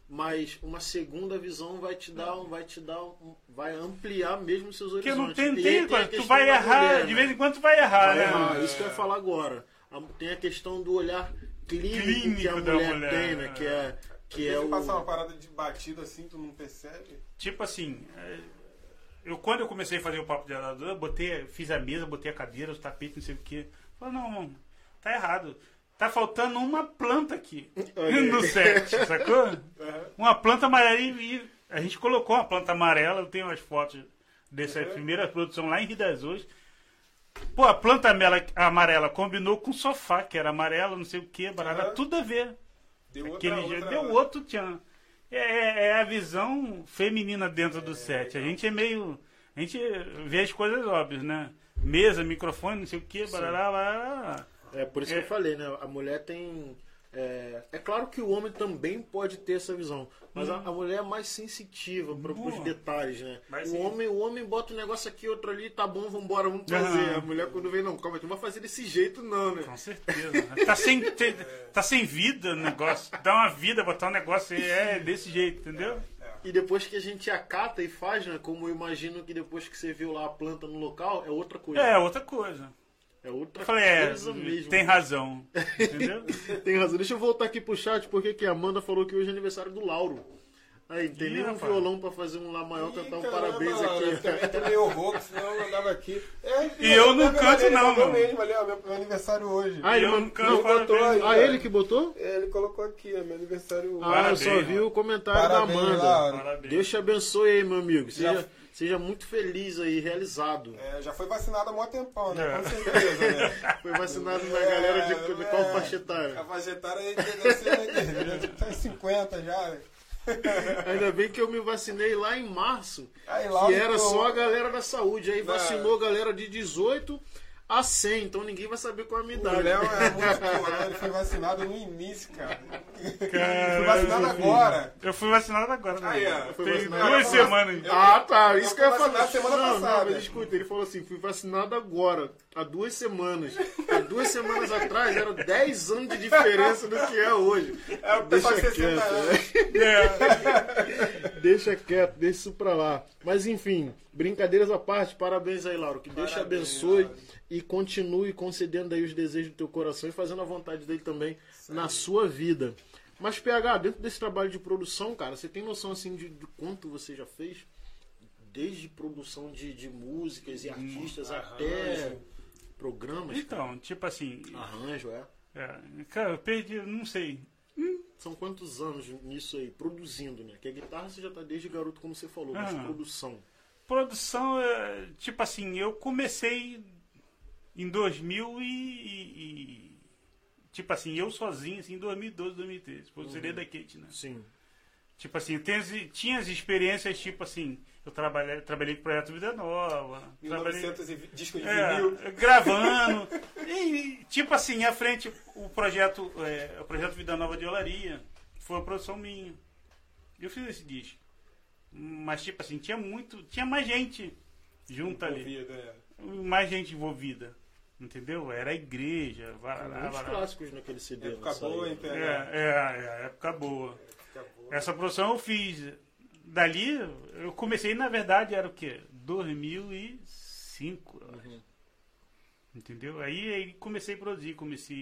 mas uma segunda visão vai te dar, um- vai te dar, um- vai ampliar mesmo os seus Porque horizontes. não tem, E tem. Tu vai errar, mulher, de vez em quando tu vai errar, Vai né? errar, isso que eu ia falar agora. Tem a questão do olhar clínico, Clínico que a da mulher, mulher, tem, né? é. Que é, que Se é você o. passar uma parada de batida assim, tu não percebe? Tipo assim, é, eu quando eu comecei a fazer o papo de alador, eu botei, fiz a mesa, botei a cadeira, os tapetes, não sei o quê. Falei, não, mano, tá errado. Tá faltando uma planta aqui no set, sacou? Aham. Uma planta amarela e, a gente colocou uma planta amarela, eu tenho as fotos dessa Uhum. primeira produção lá em Rio das Ostras. Pô, a planta amarela combinou com o sofá, que era amarelo, não sei o que, barará, Uhum. tudo a ver. Deu outra, Aquele outra... dia deu outro tchan. É, é- é a visão feminina dentro do set. A gente é meio. A gente vê as coisas óbvias, né? Mesa, microfone, não sei o que, barará, barará. É por isso É. que eu falei, né? A mulher tem. É, é claro que o homem também pode ter essa visão, mas a, a mulher é mais sensitiva para os detalhes, né? Mais O sim. homem, o homem bota um negócio aqui, outro ali, tá bom, vambora, vamos fazer. Aham. A mulher quando vem, não, calma, tu não vai fazer desse jeito, não, né? Com certeza. Tá sem, te- tá sem vida o negócio. Dá uma vida, botar um negócio aí, é desse jeito, entendeu? E depois que a gente acata e faz, né? Como eu imagino que depois que você viu lá a planta no local, é outra coisa. É, outra coisa. É outra Eu falei, é, coisa mesmo. tem razão. Entendeu? [laughs] Tem razão. Deixa eu voltar aqui pro chat, porque que a Amanda falou que hoje é aniversário do Lauro. Aí, tem Ih, nem um violão pra fazer um Lá maior, cantar um parabéns Eu aqui. também tô meio rouco, senão eu andava aqui. É, E eu não canto não, mano. mesmo ali, ó, meu, meu aniversário hoje. Ah, ele Eu não canto botou aí. Ah, ele que botou? É, ele colocou aqui, é meu aniversário hoje. Ah, eu Parabéns, só vi mano. o comentário Parabéns, da Amanda. Parabéns. Deus te abençoe aí, meu amigo. Seja, Já- seja muito feliz aí, realizado. É, já foi vacinado há mó tempão, né? É. Com certeza, né? [laughs] Foi vacinado na galera de, de qual é, faixa A etária? faixa etária aí tá em 50 já, né? [laughs] Ainda bem que eu me vacinei lá em março, Aí, lá que era só a galera da saúde. Aí Não. vacinou a galera de 18 a 100, então ninguém vai saber qual é a minha O idade. Léo é muito [laughs] pior, ele foi vacinado no início, cara. Caralho, foi vacinado agora. Eu fui vacinado agora, né? Aí, ó. Foi Tem duas semanas. Ah, tá. Isso Eu que eu ia fui falar. semana não, passada. Não, mas escuta, ele falou assim: fui vacinado agora, há duas semanas. Há duas semanas atrás eram 10 anos de diferença do que é hoje. É Deixa de 60 quieto, né? deixa quieto, deixa isso pra lá. Mas enfim, brincadeiras à parte, parabéns aí, Lauro. Que Deus te Parabéns, abençoe e continue concedendo aí os desejos do teu coração e fazendo a vontade dele também na sua vida. Mas, PH, dentro desse trabalho de produção, cara, você tem noção assim de, de quanto você já fez? Desde produção de, de músicas e artistas até arranjo. Programas, cara. Então, tipo assim. arranjo, é. é, cara, eu perdi, não sei. São quantos anos nisso aí, produzindo, né? Que a guitarra você já tá desde garoto, como você falou, mas Ah. produção. Produção, é, tipo assim, eu comecei em 2000 e, e- e- tipo assim, eu sozinho, assim, em 2012, 2013, por Uhum. CD da Kate, né? Sim. Tipo assim, tem tinha as experiências, tipo assim, eu trabalhei, trabalhei com o Projeto Vida Nova, trabalhei 1900 e vi- discos de vinil. é, gravando, [laughs] e tipo assim, à frente o projeto, é, o projeto Vida Nova de Olaria, foi uma produção minha. Eu fiz esse disco. Mas tipo assim, tinha muito, tinha mais gente junto ali é. mais gente envolvida. Entendeu? Era a igreja, varará, muitos varará. clássicos naquele CD. Época boa, aí. então. É, é, é, época boa. Acabou. Essa produção eu fiz. Dali, eu comecei, na verdade, era o quê? 2005. eu acho. Uhum. Entendeu? Aí, aí comecei a produzir, comecei